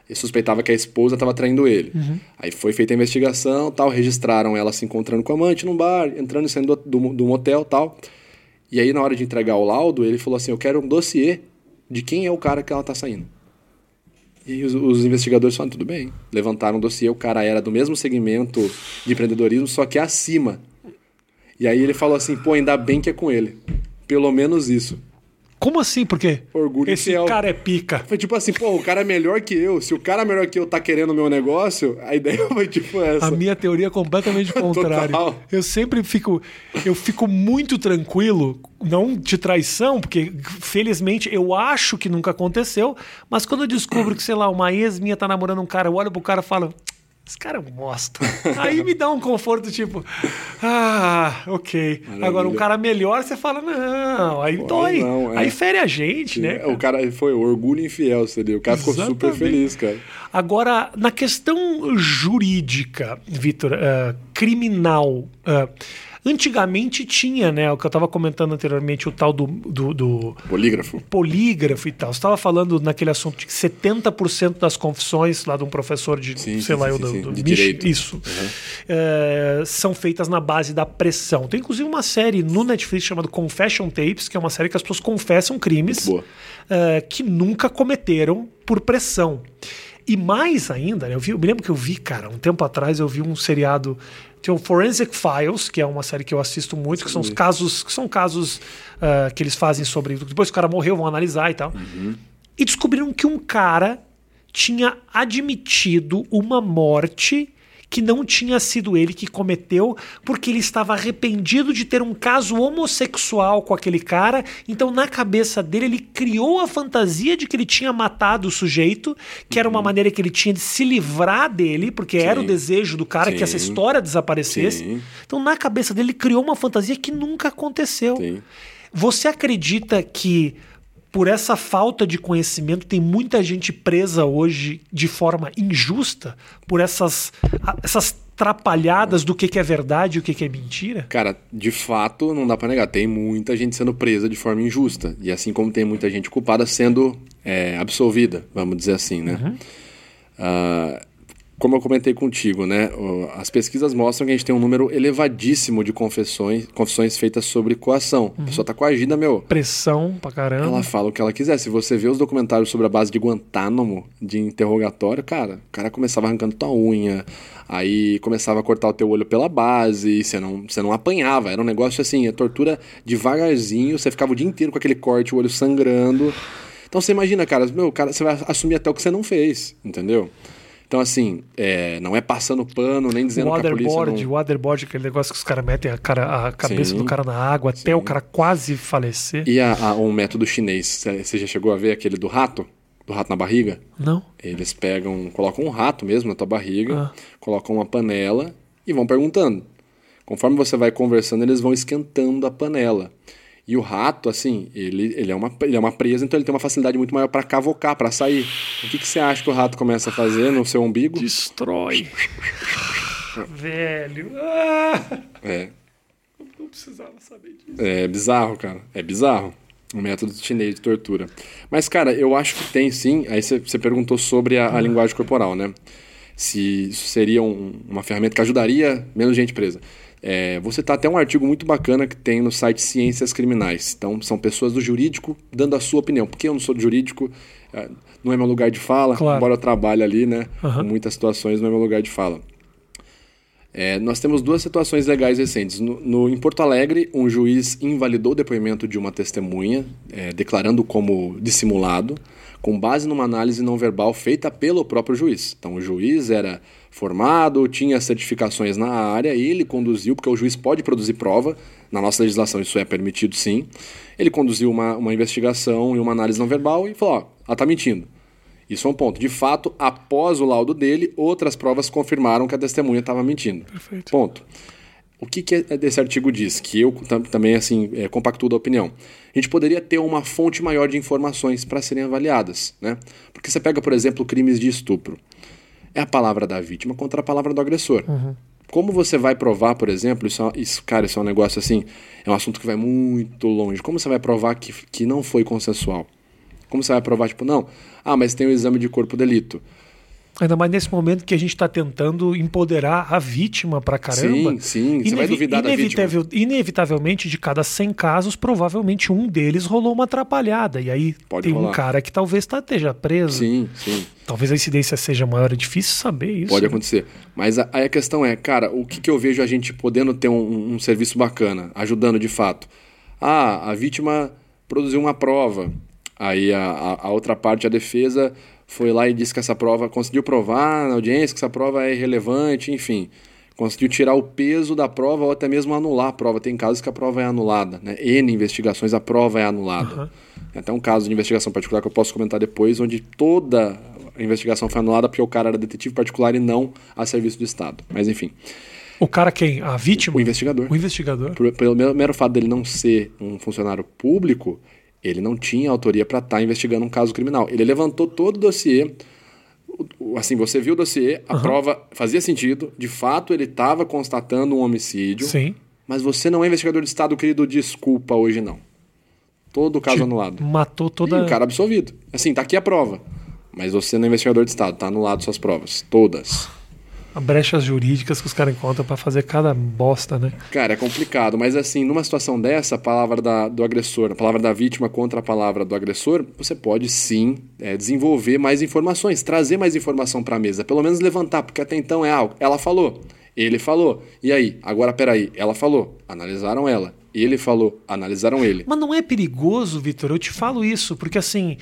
e suspeitava que a esposa estava traindo ele. Uhum. Aí foi feita a investigação, tal, registraram ela se encontrando com a amante num bar, entrando e saindo do, do, do motel, tal. E aí na hora de entregar o laudo, ele falou assim: "Eu quero um dossiê de quem é o cara que ela tá saindo". E os, os, investigadores falaram, tudo bem. Levantaram o dossiê, o cara era do mesmo segmento de empreendedorismo, só que acima. E aí ele falou assim, pô, ainda bem que é com ele. Pelo menos isso. Como assim? Por quê? Orgulho Esse cara é pica. Foi tipo assim, pô, o cara é melhor que eu. Se o cara é melhor que eu tá querendo o meu negócio, a ideia [LAUGHS] foi tipo essa. A minha teoria é completamente [LAUGHS] contrária. eu sempre fico. Eu fico muito tranquilo, não de traição, porque felizmente eu acho que nunca aconteceu, mas quando eu descubro que, sei lá, uma ex minha tá namorando um cara, eu olho pro cara e falo. Esse cara é um bosta. Aí me dá um conforto, tipo, ah, ok. Maravilha. Agora, um cara melhor, você fala, não, aí Pô, dói. Não, é. Aí fere a gente, né? Cara? O cara foi orgulho infiel, seria. O cara Exatamente. ficou super feliz, cara. Agora, na questão jurídica, Vitor, uh, criminal. Uh, Antigamente tinha, né? O que eu estava comentando anteriormente, o tal do, do, do polígrafo. Polígrafo e tal. Você estava falando naquele assunto de que 70% das confissões lá de um professor de, sim, sei sim, lá, sim, eu, do, do, de direito. Isso. Uhum. É, são feitas na base da pressão. Tem inclusive uma série no Netflix chamada Confession Tapes, que é uma série que as pessoas confessam crimes é, que nunca cometeram por pressão. E mais ainda, né, eu, vi, eu me lembro que eu vi, cara, um tempo atrás eu vi um seriado tem o Forensic Files, que é uma série que eu assisto muito, que são os casos que são casos uh, que eles fazem sobre depois que o cara morreu vão analisar e tal. Uhum. e descobriram que um cara tinha admitido uma morte que não tinha sido ele que cometeu, porque ele estava arrependido de ter um caso homossexual com aquele cara. Então, na cabeça dele, ele criou a fantasia de que ele tinha matado o sujeito, que era uma uhum. maneira que ele tinha de se livrar dele, porque Sim. era o desejo do cara Sim. que essa história desaparecesse. Sim. Então, na cabeça dele, ele criou uma fantasia que nunca aconteceu. Você acredita que por essa falta de conhecimento, tem muita gente presa hoje de forma injusta por essas, essas trapalhadas do que, que é verdade e o que, que é mentira? Cara, de fato, não dá para negar. Tem muita gente sendo presa de forma injusta. E assim como tem muita gente culpada sendo é, absolvida, vamos dizer assim, né? Uhum. Uh, como eu comentei contigo, né, as pesquisas mostram que a gente tem um número elevadíssimo de confissões, confissões feitas sobre coação. Uhum. A pessoa tá coagida, meu. Pressão pra caramba. Ela fala o que ela quiser. Se você vê os documentários sobre a base de Guantánamo, de interrogatório, cara, o cara começava arrancando tua unha, aí começava a cortar o teu olho pela base, e você não, você não apanhava. Era um negócio assim, a tortura devagarzinho, você ficava o dia inteiro com aquele corte, o olho sangrando. Então você imagina, cara, meu, cara, você vai assumir até o que você não fez, entendeu? Então, assim, é, não é passando pano, nem dizendo o que a polícia não... O waterboard, aquele negócio que os caras metem a, cara, a cabeça sim, do cara na água até sim. o cara quase falecer. E a, a, um método chinês, você já chegou a ver aquele do rato? Do rato na barriga? Não. Eles pegam, colocam um rato mesmo na tua barriga, ah. colocam uma panela e vão perguntando. Conforme você vai conversando, eles vão esquentando a panela. E o rato, assim, ele, ele, é uma, ele é uma presa, então ele tem uma facilidade muito maior para cavocar, para sair. O que, que você acha que o rato começa a fazer no seu umbigo? Destrói. Velho. Ah! É. Não precisava saber disso. É bizarro, cara. É bizarro. Um método chinês de tortura. Mas, cara, eu acho que tem sim. Aí você perguntou sobre a, a, linguagem corporal, né? Se isso seria um, uma ferramenta que ajudaria menos gente presa. É, você tá até um artigo muito bacana que tem no site Ciências Criminais. Então, são pessoas do jurídico dando a sua opinião. Porque eu não sou do jurídico, é, não é meu lugar de fala, claro. embora eu trabalhe ali, né? Uhum. Muitas situações não é meu lugar de fala. É, nós temos duas situações legais recentes. No, no, em Porto Alegre, um juiz invalidou o depoimento de uma testemunha, é, declarando como dissimulado, com base numa análise não verbal feita pelo próprio juiz. Então, o juiz era formado, tinha certificações na área, ele conduziu, porque o juiz pode produzir prova, na nossa legislação isso é permitido sim. Ele conduziu uma, uma investigação e uma análise não verbal e falou: ó, ela está mentindo. Isso é um ponto. De fato, após o laudo dele, outras provas confirmaram que a testemunha estava mentindo. Perfeito. Ponto. O que, que desse artigo diz? Que eu também assim é, compactuo da opinião. A gente poderia ter uma fonte maior de informações para serem avaliadas, né? Porque você pega, por exemplo, crimes de estupro é a palavra da vítima contra a palavra do agressor. Uhum. Como você vai provar, por exemplo, isso, é isso, cara, isso é um negócio assim, é um assunto que vai muito longe. Como você vai provar que, que não foi consensual? Como você vai provar, tipo, não, ah, mas tem o exame de corpo delito. Ainda mais nesse momento que a gente está tentando empoderar a vítima pra caramba. Sim, sim. Você vai duvidar da vítima. Inevitavelmente, de cada 100 casos, provavelmente um deles rolou uma atrapalhada. E aí Pode tem rolar. um cara que talvez tá, esteja preso. Sim, sim. Talvez a incidência seja maior. É difícil saber isso. Pode né? acontecer. Mas aí a questão é, cara, o que, que eu vejo a gente podendo ter um, um serviço bacana, ajudando de fato? Ah, a vítima produziu uma prova. Aí a, a, a outra parte, a defesa foi lá e disse que essa prova conseguiu provar na audiência que essa prova é irrelevante, enfim, conseguiu tirar o peso da prova ou até mesmo anular a prova. Tem casos que a prova é anulada, né? N investigações a prova é anulada. Uhum. Tem até um caso de investigação particular que eu posso comentar depois, onde toda a investigação foi anulada porque o cara era detetive particular e não a serviço do Estado. Mas enfim. O cara quem? A vítima? O investigador. O investigador. Por, pelo mero fato dele não ser um funcionário público, ele não tinha autoria para estar tá investigando um caso criminal. Ele levantou todo o dossiê. Assim, você viu o dossiê, a uhum. prova fazia sentido. De fato, ele estava constatando um homicídio. Sim. Mas você não é investigador de Estado, querido. Desculpa, hoje não. Todo o caso Te anulado. Matou toda. E o cara absolvido. Assim, tá aqui a prova. Mas você não é investigador de Estado, tá anulado suas provas. Todas brechas jurídicas que os caras encontram para fazer cada bosta, né? Cara, é complicado, mas assim, numa situação dessa, a palavra da, do agressor, a palavra da vítima contra a palavra do agressor, você pode sim é, desenvolver mais informações, trazer mais informação para a mesa, pelo menos levantar, porque até então é algo. Ela falou, ele falou, e aí? Agora peraí, ela falou, analisaram ela. Ele falou, analisaram ele. Mas não é perigoso, Vitor? Eu te falo isso, porque assim,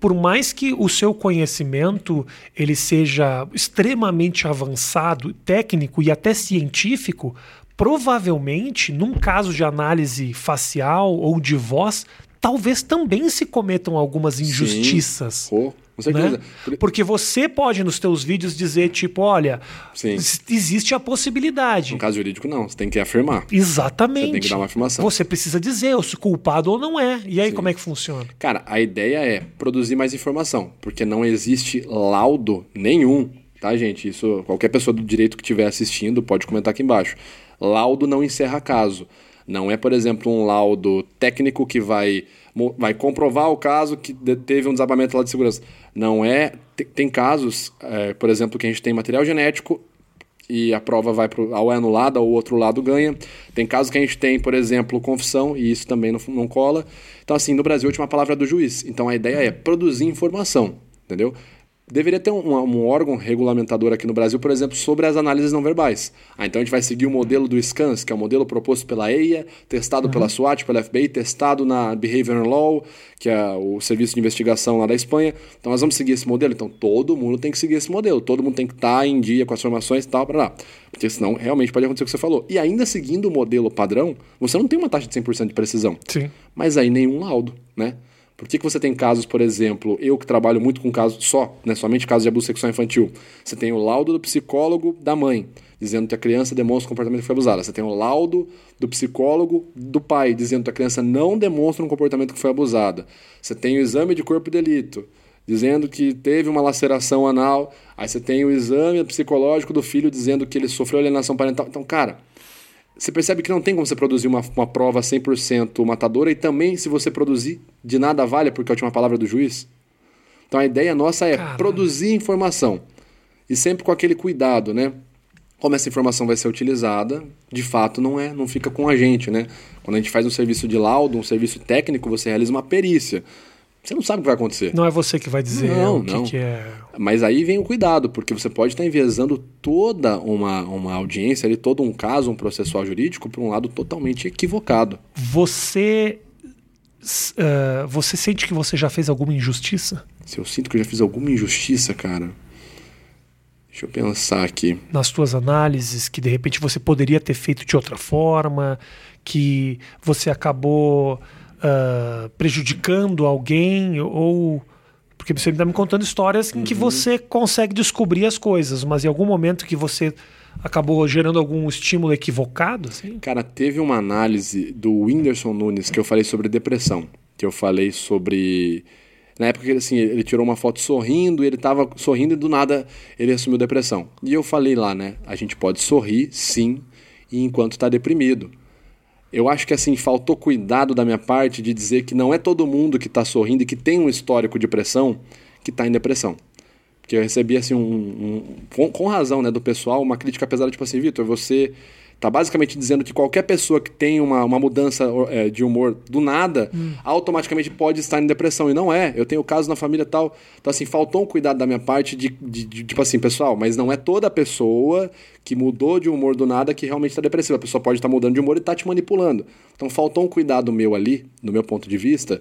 por mais que o seu conhecimento ele seja extremamente avançado, técnico e até científico, provavelmente, num caso de análise facial ou de voz, talvez também se cometam algumas injustiças. Sim. Oh. Com certeza. Né? Porque você pode nos teus vídeos dizer, tipo, olha, Sim. existe a possibilidade. No caso jurídico, não. Você tem que afirmar. Exatamente. Você tem que dar uma afirmação. Você precisa dizer se culpado ou não é. E aí, Sim. como é que funciona? Cara, a ideia é produzir mais informação. Porque não existe laudo nenhum, tá, gente? Isso, qualquer pessoa do direito que estiver assistindo pode comentar aqui embaixo. Laudo não encerra caso. Não é, por exemplo, um laudo técnico que vai, vai comprovar o caso que teve um desabamento lá de segurança. Não é. Tem, casos, é, por exemplo, que a gente tem material genético e a prova vai pro, ou é anulada ou o outro lado ganha. Tem casos que a gente tem, por exemplo, confissão e isso também não, não cola. Então, assim, no Brasil, a última palavra é do juiz. Então, a ideia é produzir informação, entendeu? Deveria ter um, um, órgão regulamentador aqui no Brasil, por exemplo, sobre as análises não verbais. Ah, então a gente vai seguir o modelo do SCANS, que é o modelo proposto pela EIA, testado uhum. pela SWAT, pela FBI, testado na Behavioral Law, que é o serviço de investigação lá da Espanha. Então nós vamos seguir esse modelo. Então todo mundo tem que seguir esse modelo, todo mundo tem que estar tá em dia com as formações e tal, para lá. Porque senão realmente pode acontecer o que você falou. E ainda seguindo o modelo padrão, você não tem uma taxa de 100% de precisão. Sim. Mas aí nenhum laudo, né? Por que, que você tem casos, por exemplo, eu que trabalho muito com casos só, né, somente casos de abuso sexual infantil, você tem o laudo do psicólogo da mãe, dizendo que a criança demonstra um comportamento que foi abusado. Você tem o laudo do psicólogo do pai, dizendo que a criança não demonstra um comportamento que foi abusada. Você tem o exame de corpo de delito, dizendo que teve uma laceração anal. Aí você tem o exame psicológico do filho dizendo que ele sofreu alienação parental. Então, cara, você percebe que não tem como você produzir uma, uma prova 100% matadora e também, se você produzir, de nada vale, porque é a última palavra do juiz. Então a ideia nossa é Caramba. produzir informação. E sempre com aquele cuidado, né? Como essa informação vai ser utilizada, de fato não é, não fica com a gente, né? Quando a gente faz um serviço de laudo, um serviço técnico, você realiza uma perícia. Você não sabe o que vai acontecer. Não é você que vai dizer não, o que, não. que é. Mas aí vem o cuidado, porque você pode estar enviesando toda uma, uma audiência, ali, todo um caso, um processual jurídico, para um lado totalmente equivocado. Você. Uh, você sente que você já fez alguma injustiça? Se eu sinto que eu já fiz alguma injustiça, cara. Deixa eu pensar aqui. Nas tuas análises, que de repente você poderia ter feito de outra forma, que você acabou uh, prejudicando alguém ou porque você está me contando histórias em que uhum. você consegue descobrir as coisas, mas em algum momento que você acabou gerando algum estímulo equivocado? Assim? Cara, teve uma análise do Whindersson Nunes que eu falei sobre depressão, que eu falei sobre na época assim, ele tirou uma foto sorrindo, e ele estava sorrindo e do nada ele assumiu depressão. E eu falei lá, né, a gente pode sorrir, sim, enquanto está deprimido. Eu acho que assim faltou cuidado da minha parte de dizer que não é todo mundo que está sorrindo e que tem um histórico de depressão que está em depressão. Porque eu recebi assim um, um com, com, razão, né, do pessoal, uma crítica pesada tipo assim, Vitor, você Tá basicamente dizendo que qualquer pessoa que tem uma, uma mudança é, de humor do nada, hum. automaticamente pode estar em depressão. E não é. Eu tenho casos na família tal. Então, assim, faltou um cuidado da minha parte de, de, de, tipo assim, pessoal, mas não é toda pessoa que mudou de humor do nada que realmente está depressiva. A pessoa pode estar tá mudando de humor e tá te manipulando. Então, faltou um cuidado meu ali, no meu ponto de vista.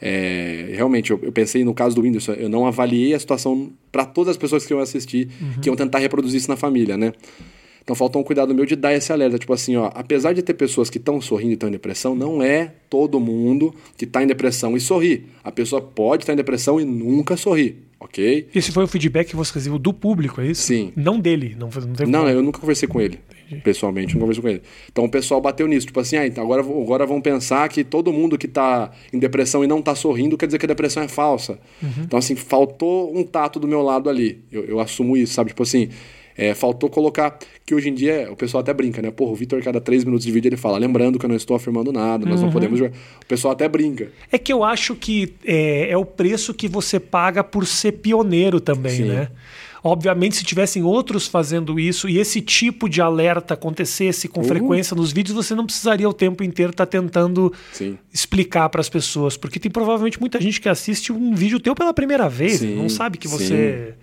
É, realmente, eu, eu, pensei no caso do Whindersson, eu não avaliei a situação para todas as pessoas que eu assisti uhum. que iam tentar reproduzir isso na família, né? Então faltou um cuidado meu de dar esse alerta. Tipo assim, ó, apesar de ter pessoas que estão sorrindo e estão em depressão, não é todo mundo que está em depressão e sorri. A pessoa pode estar em depressão e nunca sorri, ok? Esse foi o feedback que você recebeu do público, é isso? Sim. Não dele, não, não teve Não, eu nunca conversei com ele. Entendi. Pessoalmente, não conversei com ele. Então o pessoal bateu nisso, tipo assim, ah, então agora, agora vão pensar que todo mundo que está em depressão e não está sorrindo quer dizer que a depressão é falsa. Uhum. Então, assim, faltou um tato do meu lado ali. Eu, eu assumo isso, sabe? Tipo assim, é, faltou colocar que hoje em dia o pessoal até brinca, né? Porra, o Vitor, cada três minutos de vídeo, ele fala: lembrando que eu não estou afirmando nada, nós uhum. não podemos jogar. O pessoal até brinca. É que eu acho que é, é o preço que você paga por ser pioneiro também, Sim. né? Obviamente, se tivessem outros fazendo isso e esse tipo de alerta acontecesse com uhum. frequência nos vídeos, você não precisaria o tempo inteiro estar tá tentando Sim. explicar para as pessoas. Porque tem provavelmente muita gente que assiste um vídeo teu pela primeira vez, Sim. não sabe que você.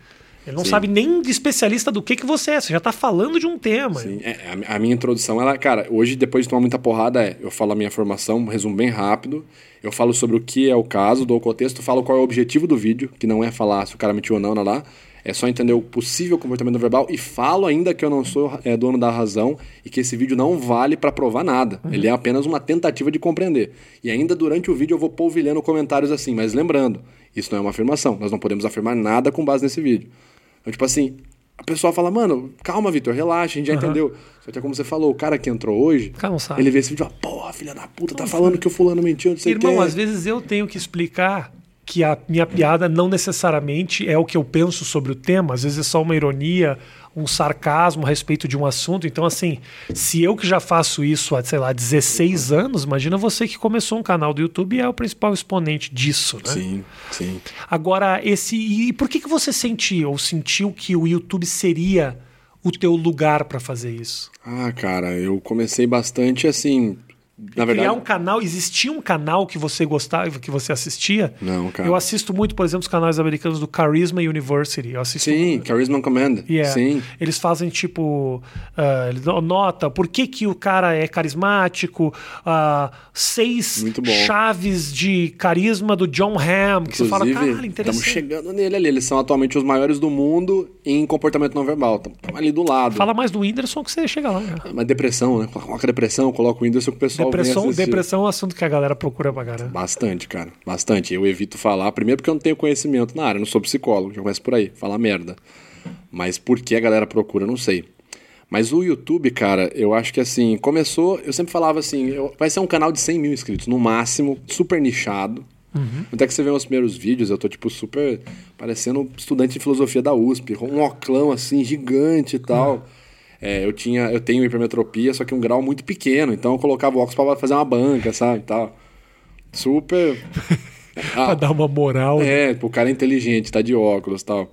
Ele não Sim. sabe nem de especialista do que, que você é. Você já tá falando de um tema. Sim, é, a, minha introdução, ela, cara, hoje, depois de tomar muita porrada, é, eu falo a minha formação, um resumo bem rápido. Eu falo sobre o que é o caso, dou o contexto, falo qual é o objetivo do vídeo, que não é falar se o cara mentiu ou não, lá. É só entender o possível comportamento verbal e falo ainda que eu não sou é, dono da razão e que esse vídeo não vale para provar nada. Uhum. Ele é apenas uma tentativa de compreender. E ainda durante o vídeo eu vou polvilhando comentários assim, mas lembrando, isso não é uma afirmação. Nós não podemos afirmar nada com base nesse vídeo. Então, tipo assim, a pessoa fala, mano, calma, Vitor, relaxa, a gente já uhum. entendeu. Só que é como você falou, o cara que entrou hoje, ele vê esse vídeo e fala, porra, filha da puta, tá falando que o fulano mentiu, não sei o Irmão, às vezes eu tenho que explicar que a minha piada não necessariamente é o que eu penso sobre o tema, às vezes é só uma ironia, um sarcasmo a respeito de um assunto. Então, assim, se eu que já faço isso há, sei lá, 16 anos, imagina você que começou um canal do YouTube e é o principal exponente disso, né? Sim, sim. Agora, esse. E por que, que você sentiu ou sentiu que o YouTube seria o teu lugar para fazer isso? Ah, cara, eu comecei bastante assim na verdade, criar um canal, existia um canal que você gostava, que você assistia? Não, cara. Eu assisto muito, por exemplo, os canais americanos do Charisma University. Eu assisto Sim, muito. Charisma Command. Yeah. Sim. Eles fazem tipo uh, nota por que, que o cara é carismático, uh, seis chaves de carisma do John Hamm, que Inclusive, você fala, cara, interessante. Estamos chegando nele ali. Eles são atualmente os maiores do mundo em comportamento não verbal. Estão ali do lado. Fala mais do Whindersson que você chega lá. Né? Mas depressão, né? Coloca depressão, coloca o Whindersson que o pessoal Depressão, depressão é um assunto que a galera procura pra caramba. Bastante, cara. Bastante. Eu evito falar, primeiro porque eu não tenho conhecimento na área, não sou psicólogo, já começo por aí, falar merda. Mas por que a galera procura, não sei. Mas o YouTube, cara, eu acho que assim, começou. Eu sempre falava assim: eu, vai ser um canal de 100 mil inscritos, no máximo, super nichado. Uhum. Até que você vê os primeiros vídeos, eu tô, tipo, super parecendo estudante de filosofia da USP, com um oclão assim, gigante e tal. Uhum. É, eu tinha, eu tenho hipermetropia, só que um grau muito pequeno, então eu colocava o óculos para fazer uma banca, sabe, tal. Super ah, [LAUGHS] pra dar uma moral. É, né? o cara é inteligente, tá de óculos, tal.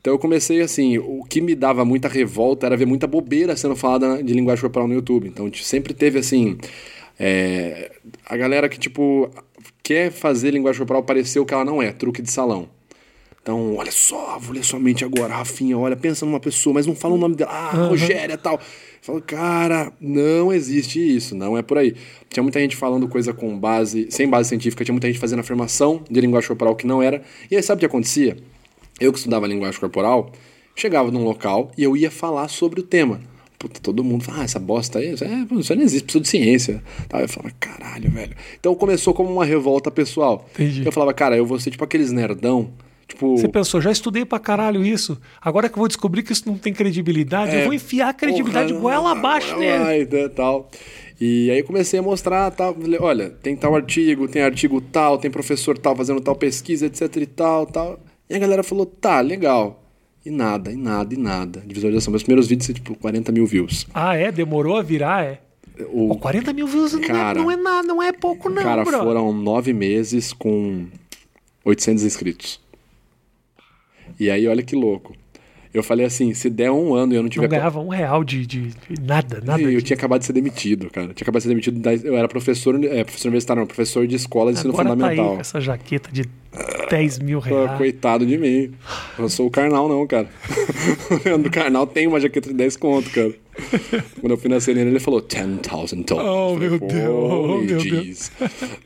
Então eu comecei assim, o que me dava muita revolta era ver muita bobeira sendo falada de linguagem corporal no YouTube. Então sempre teve assim, é, a galera que tipo quer fazer linguagem corporal parecer o que ela não é, truque de salão. Então, olha só, vou ler sua mente agora, Rafinha, olha, pensa numa pessoa, mas não fala o nome dela, ah, uhum. Rogéria tal. Falo, cara, não existe isso, não é por aí. Tinha muita gente falando coisa com base, sem base científica, tinha muita gente fazendo afirmação de linguagem corporal que não era. E aí, sabe o que acontecia? Eu que estudava linguagem corporal, chegava num local e eu ia falar sobre o tema. Puta, todo mundo fala, ah, essa bosta aí, isso, é, isso não existe, preciso de ciência. Eu falava, caralho, velho. Então começou como uma revolta pessoal. Entendi. Eu falava, cara, eu vou ser tipo aqueles nerdão Tipo... Você pensou, já estudei pra caralho isso. Agora que eu vou descobrir que isso não tem credibilidade, é, eu vou enfiar a credibilidade porra, goela abaixo nele. Né, tal. E aí comecei a mostrar, tal, olha, tem tal artigo, tem artigo tal, tem professor tal fazendo tal pesquisa, etc e tal, tal. E a galera falou, tá, legal. E nada, e nada, e nada de visualização. Meus primeiros vídeos, tipo, 40 mil views. Ah, é? Demorou a virar, é? O... Pô, 40 mil views não, cara, é, não é nada, não é pouco não, Cara, bro. foram nove meses com 800 inscritos. E aí, olha que louco. Eu falei assim, se der um ano e eu não tiver... Não ganhava um real de, de, nada, nada. E eu de... tinha acabado de ser demitido, cara. Eu tinha acabado de ser demitido, da... eu era professor, é, professor universitário, não, professor de escola de ensino Agora fundamental. Tá aí essa jaqueta de 10 mil reais. Coitado de mim. Eu sou o Karnal, não, cara. [LAUGHS] o do Karnal tem uma jaqueta de 10 conto, cara. Quando eu fui na CNN, ele falou 10,000 dollars. Oh, meu Deus. Oh, meu Deus.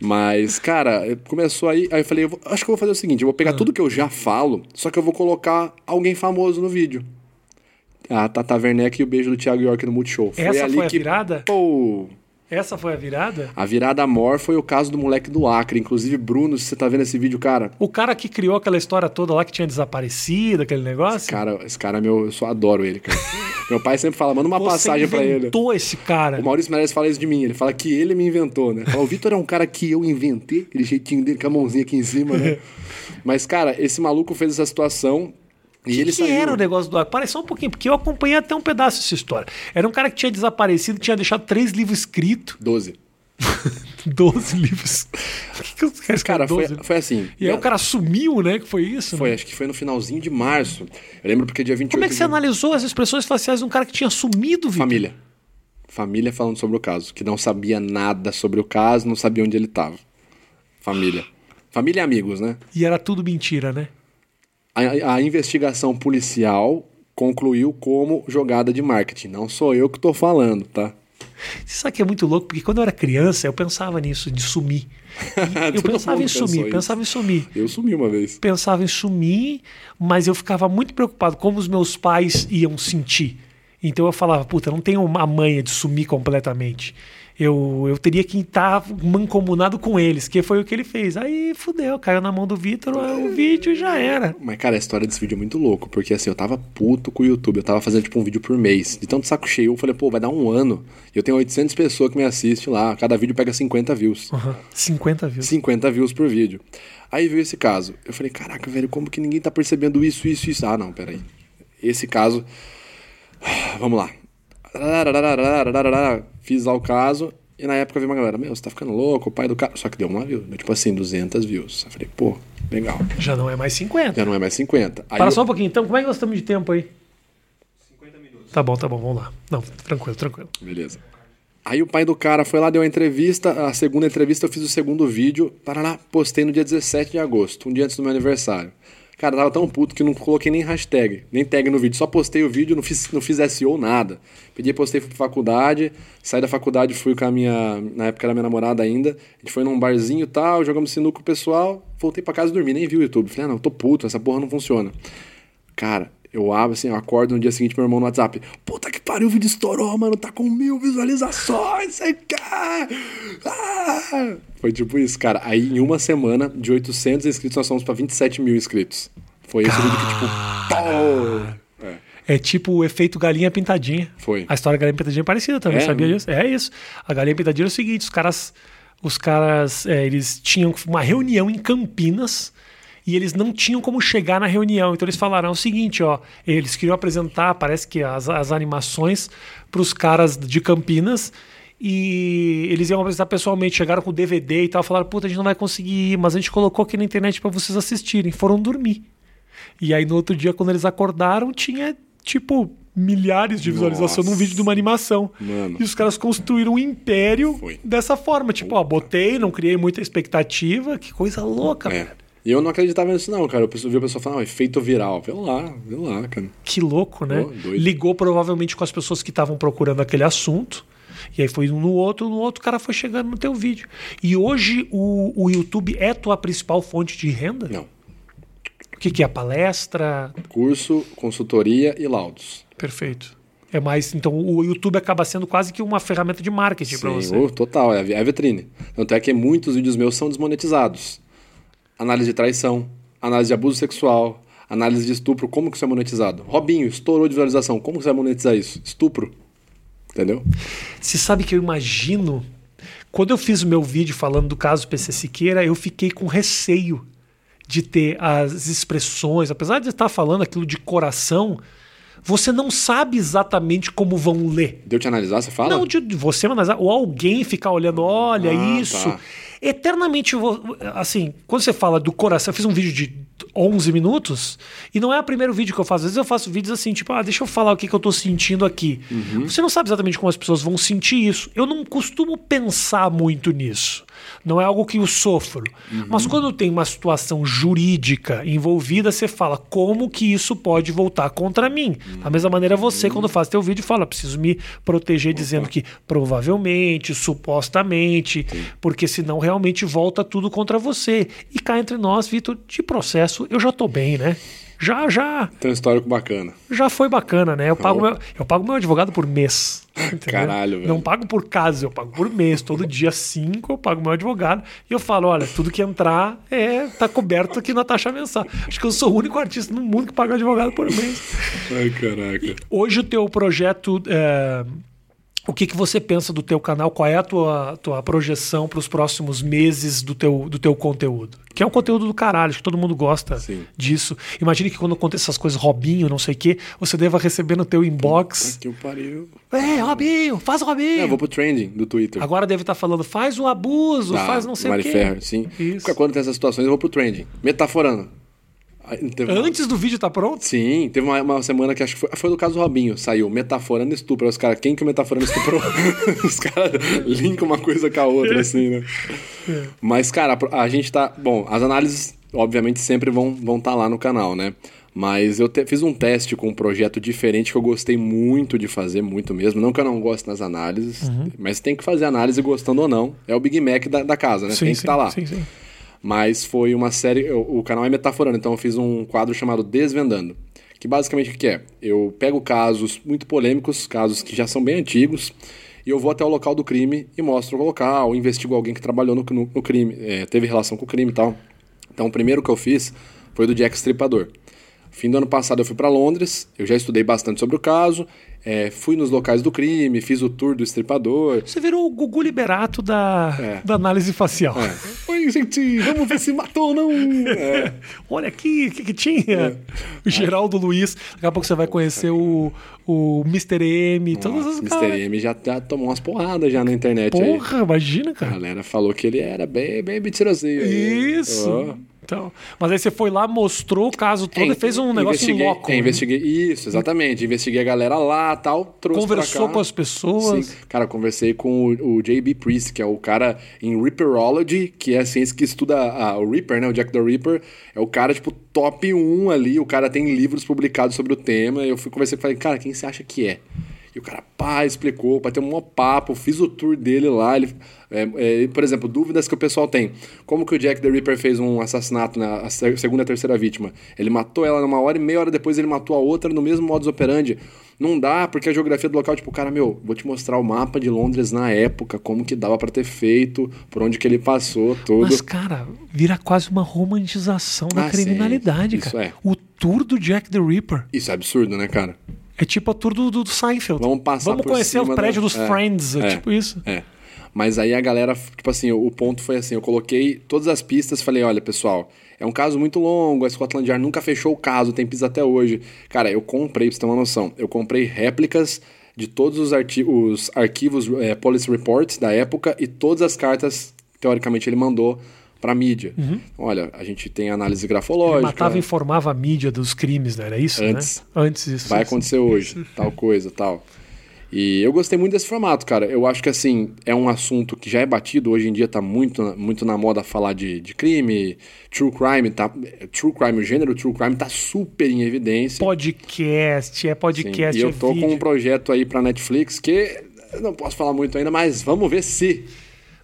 Mas, cara, começou aí. Aí eu falei, eu vou, acho que eu vou fazer o seguinte: eu vou pegar ah. tudo que eu já falo, só que eu vou colocar alguém famoso no vídeo. A Tata Werneck e o beijo do Thiago York no Multishow. Foi Essa ali foi a que, virada? Pô, essa foi a virada? A virada maior foi o caso do moleque do Acre. Inclusive, Bruno, se você tá vendo esse vídeo, cara. O cara que criou aquela história toda lá que tinha desaparecido, aquele negócio? Esse cara, esse cara meu, eu só adoro ele, cara. [LAUGHS] meu pai sempre fala, manda uma você passagem para ele. inventou esse cara. O Maurício Meirelles fala isso de mim. Ele fala que ele me inventou, né? Fala, o Vitor é um cara que eu inventei, aquele jeitinho dele com a mãozinha aqui em cima, né? [LAUGHS] Mas, cara, esse maluco fez essa situação e ele que saiu. era o negócio do Acre? Parece só um pouquinho, porque eu acompanhei até um pedaço dessa história. Era um cara que tinha desaparecido, tinha deixado três livros escritos. Doze. [LAUGHS] 12 livros. [LAUGHS] que que os cara, foi, foi assim. E aí o cara sumiu, né? Que foi isso? Foi, né? acho que foi no finalzinho de março. Eu lembro porque dia 28 Como é que você de... analisou as expressões faciais de um cara que tinha sumido, Victor? Família. Família falando sobre o caso. Que não sabia nada sobre o caso, não sabia onde ele estava. Família. Família e amigos, né? E era tudo mentira, né? A, a investigação policial concluiu como jogada de marketing. Não sou eu que estou falando, tá? Você sabe que é muito louco, porque quando eu era criança, eu pensava nisso, de sumir. [LAUGHS] eu pensava em sumir, pensava em sumir. Eu sumi uma vez. Pensava em sumir, mas eu ficava muito preocupado como os meus pais iam sentir. Então eu falava, puta, não tenho uma manha de sumir completamente eu, eu teria que estar mancomunado com eles, que foi o que ele fez. Aí fudeu, caiu na mão do Vitor o vídeo já era. Mas, cara, a história desse vídeo é muito louco, porque assim, eu tava puto com o YouTube, eu tava fazendo tipo um vídeo por mês. De tanto saco cheio, eu falei, pô, vai dar um ano. E eu tenho 800 pessoas que me assistem lá, cada vídeo pega 50 views. Uhum. 50 views. 50 views por vídeo. Aí veio esse caso. Eu falei, caraca, velho, como que ninguém tá percebendo isso, isso, isso? Ah, não, peraí. Esse caso. [SIGHS] Vamos lá. Fiz lá o caso. E na época veio uma galera, meu, você tá ficando louco, o pai do cara. Só que deu uma view, tipo assim, 200 views. Eu falei, pô, legal. Já não é mais 50. Já não é mais 50. Aí Para eu... só um pouquinho, então, como é que nós estamos de tempo aí? 50 minutos. Tá bom, tá bom, vamos lá. Não, tranquilo, tranquilo. Beleza. Aí o pai do cara foi lá, deu a entrevista, a segunda entrevista eu fiz o segundo vídeo, para lá, postei no dia 17 de agosto, um dia antes do meu aniversário. Cara, tava tão puto que não coloquei nem hashtag, nem tag no vídeo. Só postei o vídeo, não fiz, não fiz SEO, nada. Pedi, postei, fui pra faculdade. Saí da faculdade, fui com a minha. Na época era minha namorada ainda. A gente foi num barzinho e tal, jogamos sinuca com o pessoal. Voltei pra casa e dormi, nem vi o YouTube. Falei, ah, não, tô puto, essa porra não funciona. Cara, eu abro assim, eu acordo no dia seguinte, meu irmão no WhatsApp. Puta que pariu, o vídeo estourou, mano. Tá com mil visualizações, você quer? Ah! Foi tipo isso, cara. Aí em uma semana, de 800 inscritos, nós fomos pra 27 mil inscritos. Foi esse vídeo que, tipo, pô! É. é tipo o efeito galinha pintadinha. Foi. A história da galinha pintadinha é parecida também, é, sabia disso? É isso. A galinha pintadinha é o seguinte: os caras, os caras, é, eles tinham uma reunião em Campinas e eles não tinham como chegar na reunião. Então eles falaram o seguinte, ó, eles queriam apresentar, parece que as, as animações para os caras de Campinas e eles iam apresentar pessoalmente, chegaram com o DVD e tal, falaram, puta, a gente não vai conseguir ir, mas a gente colocou aqui na internet para vocês assistirem. Foram dormir. E aí no outro dia, quando eles acordaram, tinha tipo milhares de visualizações num vídeo de uma animação. Mano. E os caras construíram um império Foi. dessa forma. Tipo, ó, botei, não criei muita expectativa. Que coisa louca, é. velho. E eu não acreditava nisso, não, cara. Eu vi a pessoa falando, efeito viral. Vê lá, vê lá, cara. Que louco, né? Oh, Ligou provavelmente com as pessoas que estavam procurando aquele assunto. E aí foi um no outro, no outro, o cara foi chegando no teu vídeo. E hoje o, o YouTube é tua principal fonte de renda? Não. O que, que é? Palestra? Curso, consultoria e laudos. Perfeito. É mais, então o YouTube acaba sendo quase que uma ferramenta de marketing para você. Total, é a é vitrine. Tanto é que muitos vídeos meus são desmonetizados análise de traição, análise de abuso sexual, análise de estupro, como que isso é monetizado? Robinho, estourou de visualização, como que você vai monetizar isso? Estupro. Entendeu? Você sabe que eu imagino. Quando eu fiz o meu vídeo falando do caso PC Siqueira, eu fiquei com receio de ter as expressões, apesar de estar falando aquilo de coração, você não sabe exatamente como vão ler. Deu te analisar, você fala? Não, de você analisar, ou alguém ficar olhando, olha ah, isso. Tá eternamente, assim, quando você fala do coração, eu fiz um vídeo de 11 minutos e não é o primeiro vídeo que eu faço. Às vezes eu faço vídeos assim, tipo, ah, deixa eu falar o que, que eu tô sentindo aqui. Uhum. Você não sabe exatamente como as pessoas vão sentir isso. Eu não costumo pensar muito nisso não é algo que eu sofro. Uhum. Mas quando tem uma situação jurídica envolvida, você fala como que isso pode voltar contra mim. Uhum. Da mesma maneira, você, quando faz teu vídeo, fala: preciso me proteger Opa. dizendo que provavelmente, supostamente, Sim. porque senão realmente volta tudo contra você. E cá entre nós, Vitor, de processo, eu já tô bem, né? Já, já. Tem um histórico bacana. Já foi bacana, né? Eu pago, meu, eu pago meu advogado por mês. [LAUGHS] Entendeu? Caralho, velho. Não pago por caso, eu pago por mês. Todo dia 5 eu pago meu advogado. E eu falo: olha, tudo que entrar é tá coberto aqui na taxa mensal. Acho que eu sou o único artista no mundo que paga advogado por mês. Ai, caraca. E hoje o teu projeto. É o que, que você pensa do teu canal? Qual é a tua, tua projeção para os próximos meses do teu, do teu conteúdo? Que é um conteúdo do caralho, acho que todo mundo gosta Sim. disso. Imagine que quando acontecem essas coisas, Robinho, não sei o quê, você deva receber no teu inbox. Que pariu. É, Robinho, faz o Robinho. É, eu vou pro trending do Twitter. Agora deve estar tá falando, faz o abuso, ah, faz não sei Mari o quê. Ferrer, sim. Isso. Porque quando tem essas situações, eu vou pro trending. Metaforando. Antes uma... do vídeo tá pronto? Sim, teve uma, uma, semana que acho que foi, foi do caso do Robinho, saiu metaforando estupro. Os caras, quem que o metaforando estuprou? [LAUGHS] os caras linkam uma coisa com a outra, assim, né? É. Mas, cara, a gente tá. Bom, as análises obviamente sempre vão estar vão tá lá no canal, né? Mas eu te, fiz um teste com um projeto diferente que eu gostei muito de fazer, muito mesmo. Não que eu não goste nas análises, uhum. mas tem que fazer análise gostando ou não. É o Big Mac da, da casa, né? Sim, tem que estar tá lá. Sim, sim. Mas foi uma série. O, o canal é metaforando, então eu fiz um quadro chamado Desvendando. Que basicamente o que é? Eu pego casos muito polêmicos, casos que já são bem antigos, e eu vou até o local do crime e mostro o local, investigo alguém que trabalhou no, no, no crime, é, teve relação com o crime e tal. Então o primeiro que eu fiz foi do Jack Stripador. Fim do ano passado eu fui para Londres, eu já estudei bastante sobre o caso, é, fui nos locais do crime, fiz o tour do estripador. Você virou o Gugu Liberato da, é. da análise facial. É. Oi, gente, vamos ver se matou ou não. É. [LAUGHS] Olha aqui, o que, que tinha? É. O Geraldo Luiz. Daqui a pouco você vai conhecer o, o Mr. M, Nossa, todas as Mr. M já, já tomou umas porradas já na internet. Porra, aí. imagina, cara. A galera falou que ele era bem, bem mentirosinho. Isso. Oh. Então, mas aí você foi lá, mostrou o caso todo é, e fez um negócio em loco. É, né? investiguei, isso, exatamente. Investiguei a galera lá tal, trouxe Conversou com as pessoas. Sim. Cara, conversei com o, o J.B. Priest, que é o cara em Reaperology, que é a ciência que estuda a, o Reaper, né? O Jack the Reaper. É o cara, tipo, top 1 ali. O cara tem livros publicados sobre o tema. Eu fui conversar e falei, cara, quem você acha que é? E o cara, pá, explicou, ter um papo, fiz o tour dele lá. Ele, é, é, por exemplo, dúvidas que o pessoal tem. Como que o Jack the Ripper fez um assassinato na segunda e terceira vítima? Ele matou ela numa hora e meia hora depois ele matou a outra no mesmo modus operandi. Não dá, porque a geografia do local, tipo, cara, meu, vou te mostrar o mapa de Londres na época, como que dava para ter feito, por onde que ele passou, tudo. Mas, cara, vira quase uma romantização da ah, criminalidade, sim, cara. É. O tour do Jack the Ripper. Isso é absurdo, né, cara? É tipo a tour do, do Seinfeld. Vamos passar Vamos conhecer o prédio da... dos é, Friends, é, é, tipo isso. É. Mas aí a galera, tipo assim, o ponto foi assim, eu coloquei todas as pistas, falei, olha, pessoal, é um caso muito longo, a Scotland Yard nunca fechou o caso, tem pistas até hoje. Cara, eu comprei, pra você ter uma noção, eu comprei réplicas de todos os, os arquivos é, Police Reports da época e todas as cartas, teoricamente, ele mandou para mídia. Uhum. Olha, a gente tem análise grafológica. Ele matava e informava a mídia dos crimes, né? Era isso, Antes. Né? Antes isso. Vai acontecer hoje, tal coisa, tal. E eu gostei muito desse formato, cara. Eu acho que, assim, é um assunto que já é batido. Hoje em dia tá muito, muito na moda falar de, de crime, true crime, tá... True crime, o gênero true crime tá super em evidência. Podcast, é podcast, Sim. E eu tô é com um projeto aí pra Netflix que... não posso falar muito ainda, mas vamos ver se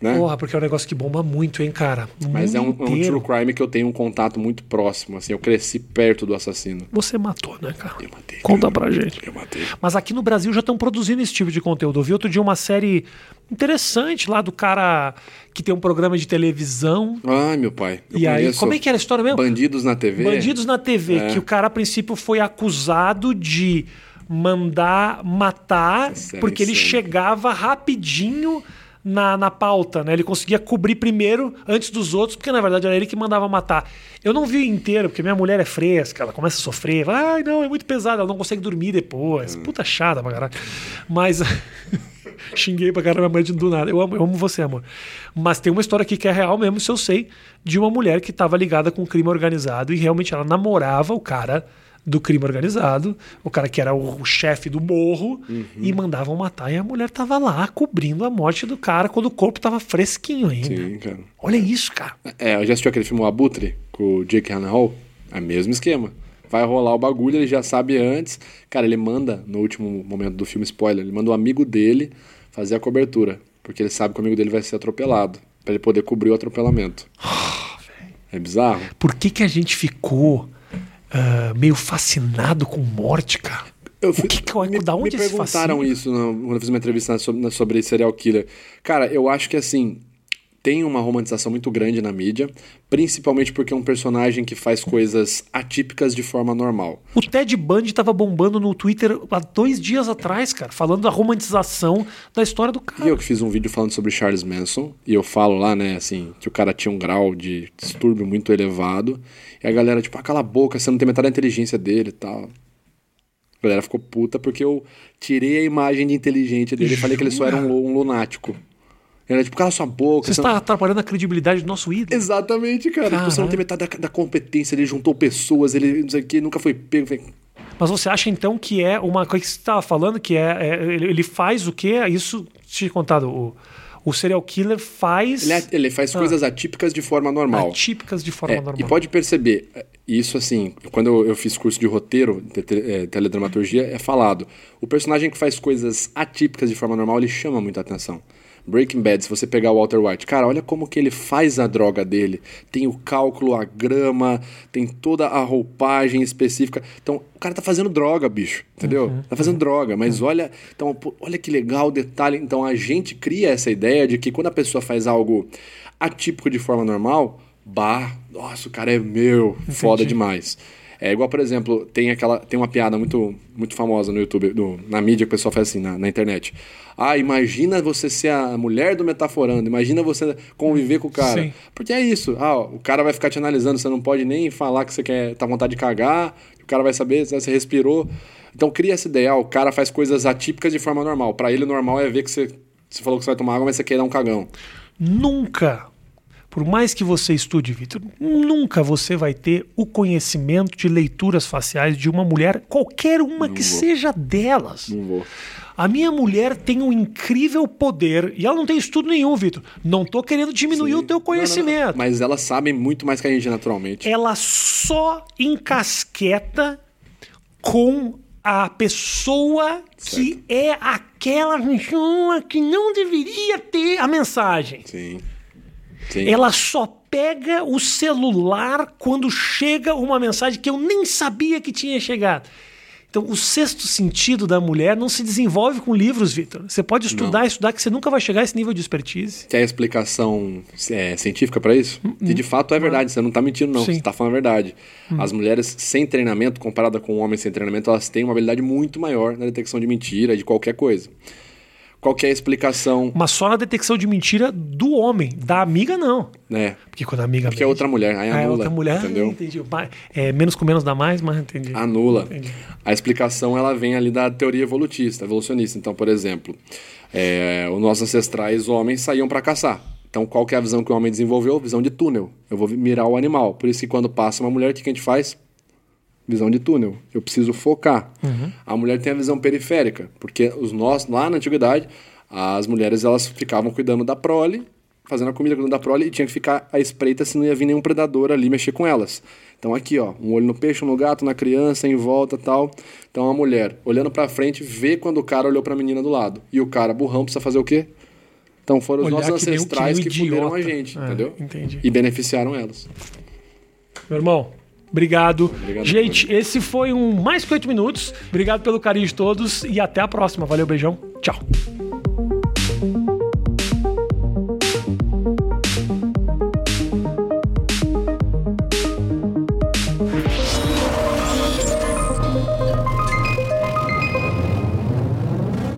né? Porra, porque é um negócio que bomba muito, hein, cara? Mas é um, é um, true crime que eu tenho um contato muito próximo, assim, eu cresci perto do assassino. Você matou, né, cara? Eu matei. Conta cara. pra gente. Eu matei. Mas aqui no Brasil já estão produzindo esse tipo de conteúdo. Eu vi outro dia uma série interessante lá do cara que tem um programa de televisão. Ai, meu pai. e aí, como é que era a história mesmo? Bandidos na TV. Bandidos na TV, é. que o cara a princípio foi acusado de mandar matar, porque ele chegava rapidinho na, na pauta, né? Ele conseguia cobrir primeiro antes dos outros, porque na verdade era ele que mandava matar. Eu não vi inteiro, porque minha mulher é fresca, ela começa a sofrer, ai não, é muito pesado, ela não consegue dormir depois. Hum. Puta chata pra caralho. Mas. [LAUGHS] Xinguei pra caramba minha mãe do nada. Eu amo, eu amo você, amor. Mas tem uma história aqui que é real mesmo, se eu sei, de uma mulher que estava ligada com crime organizado e realmente ela namorava o cara do crime organizado, o cara que era o, chefe do morro, uhum. e mandavam matar. E a mulher tava lá cobrindo a morte do cara quando o corpo tava fresquinho ainda. Sim, cara. Olha isso, cara. É, eu já assistiu aquele filme O Abutre, com o Jake Hall. É o mesmo esquema. Vai rolar o bagulho, ele já sabe antes. Cara, ele manda, no último momento do filme, spoiler, ele manda um amigo dele fazer a cobertura. Porque ele sabe que o amigo dele vai ser atropelado. para ele poder cobrir o atropelamento. [SIGHS] é bizarro. Por que, que a gente ficou uh, meio fascinado com morte, cara. Eu fui, o que, que eu, me, da onde me perguntaram isso quando eu fiz uma entrevista sobre, sobre serial killer. Cara, eu acho que assim, tem uma romantização muito grande na mídia, principalmente porque é um personagem que faz coisas atípicas de forma normal. O Ted Bundy tava bombando no Twitter há dois dias atrás, cara, falando da romantização da história do cara. E eu que fiz um vídeo falando sobre Charles Manson, e eu falo lá, né, assim, que o cara tinha um grau de distúrbio muito elevado, e a galera, tipo, ah, cala a boca, você não tem metade da inteligência dele e tal. A galera ficou puta porque eu tirei a imagem de inteligente dele Jura? e falei que ele só era um, um lunático. Era tipo, cala sua boca. Você, você está não... atrapalhando a credibilidade do nosso ídolo. Exatamente, cara. Tipo, você não tem metade da, da, competência, ele juntou pessoas, ele não sei o que, nunca foi pego. Mas você acha então que é uma coisa que você estava falando, que é, é ele, faz o quê? Isso, te contado, o, O serial killer faz. Ele, é, ele faz ah. coisas atípicas de forma normal. Atípicas de forma é, normal. E pode perceber, isso assim, quando eu, eu fiz curso de roteiro, de, teledramaturgia, é falado. O personagem que faz coisas atípicas de forma normal, ele chama muita atenção. Breaking Bad, se você pegar o Walter White, cara, olha como que ele faz a droga dele. Tem o cálculo, a grama, tem toda a roupagem específica. Então, o cara tá fazendo droga, bicho, entendeu? Uhum, tá fazendo droga, mas uhum. olha, então, olha que legal o detalhe. Então, a gente cria essa ideia de que quando a pessoa faz algo atípico de forma normal, bah, nossa, o cara é meu, Entendi. foda demais. É igual, por exemplo, tem aquela tem uma piada muito muito famosa no YouTube, no, na mídia que o pessoal faz assim, na, na, internet. Ah, imagina você ser a mulher do metaforando, imagina você conviver com o cara. Sim. Porque é isso. Ah, o cara vai ficar te analisando, você não pode nem falar que você quer tá vontade de cagar, o cara vai saber se você respirou. Então cria essa ideia, ah, o cara faz coisas atípicas de forma normal. Para ele normal é ver que você você falou que você vai tomar água, mas você quer dar um cagão. Nunca por mais que você estude, Vitor, nunca você vai ter o conhecimento de leituras faciais de uma mulher, qualquer uma Não que vou. seja delas. Não vou. A minha mulher tem um incrível poder e ela não tem estudo nenhum, Vitor. Não tô querendo diminuir Sim. o teu conhecimento. Não, não, Mas elas sabem muito mais que a gente naturalmente. Ela só encasqueta com a pessoa certo. que é aquela pessoa que não deveria ter a mensagem. Sim. Sim. Ela só pega o celular quando chega uma mensagem que eu nem sabia que tinha chegado. Então, o sexto sentido da mulher não se desenvolve com livros, Vitor. Você pode estudar, não. estudar, que você nunca vai chegar a esse nível de expertise. Tem a explicação é, científica para isso? Hum, que de fato é verdade, você não está mentindo, não. Sim. Você está falando a verdade. Hum. As mulheres sem treinamento, comparada com homens sem treinamento, elas têm uma habilidade muito maior na detecção de mentira, de qualquer coisa qual é a explicação. Mas só na detecção de mentira do homem, da amiga não. É. Porque quando a amiga Porque mente, é outra mulher, aí anula. É outra mulher, entendeu? entendi. É, menos com menos dá mais, mas entendi. Anula. Entendi. A explicação ela vem ali da teoria evolutista, evolucionista. Então, por exemplo, é, os nossos ancestrais homens saíam para caçar. Então, qual que é a visão que o homem desenvolveu? Visão de túnel. Eu vou mirar o animal. Por isso que quando passa uma mulher, o que a gente faz? Visão de túnel. Eu preciso focar. Uhum. A mulher tem a visão periférica, porque os nossos lá na antiguidade, as mulheres elas ficavam cuidando da prole, fazendo a comida cuidando da prole e tinha que ficar à espreita se não ia vir nenhum predador ali mexer com elas. Então aqui, ó, um olho no peixe, um no gato, na criança, em volta, tal. Então a mulher olhando para frente vê quando o cara olhou para a menina do lado. E o cara burrão precisa fazer o quê? Então foram os nossos ancestrais que, que fuderam a gente, é, entendeu? Entendi. E beneficiaram elas. Meu irmão, Obrigado. Obrigado Gente, esse foi um Mais Que Oito Minutos. Obrigado pelo carinho de todos e até a próxima. Valeu, beijão. Tchau.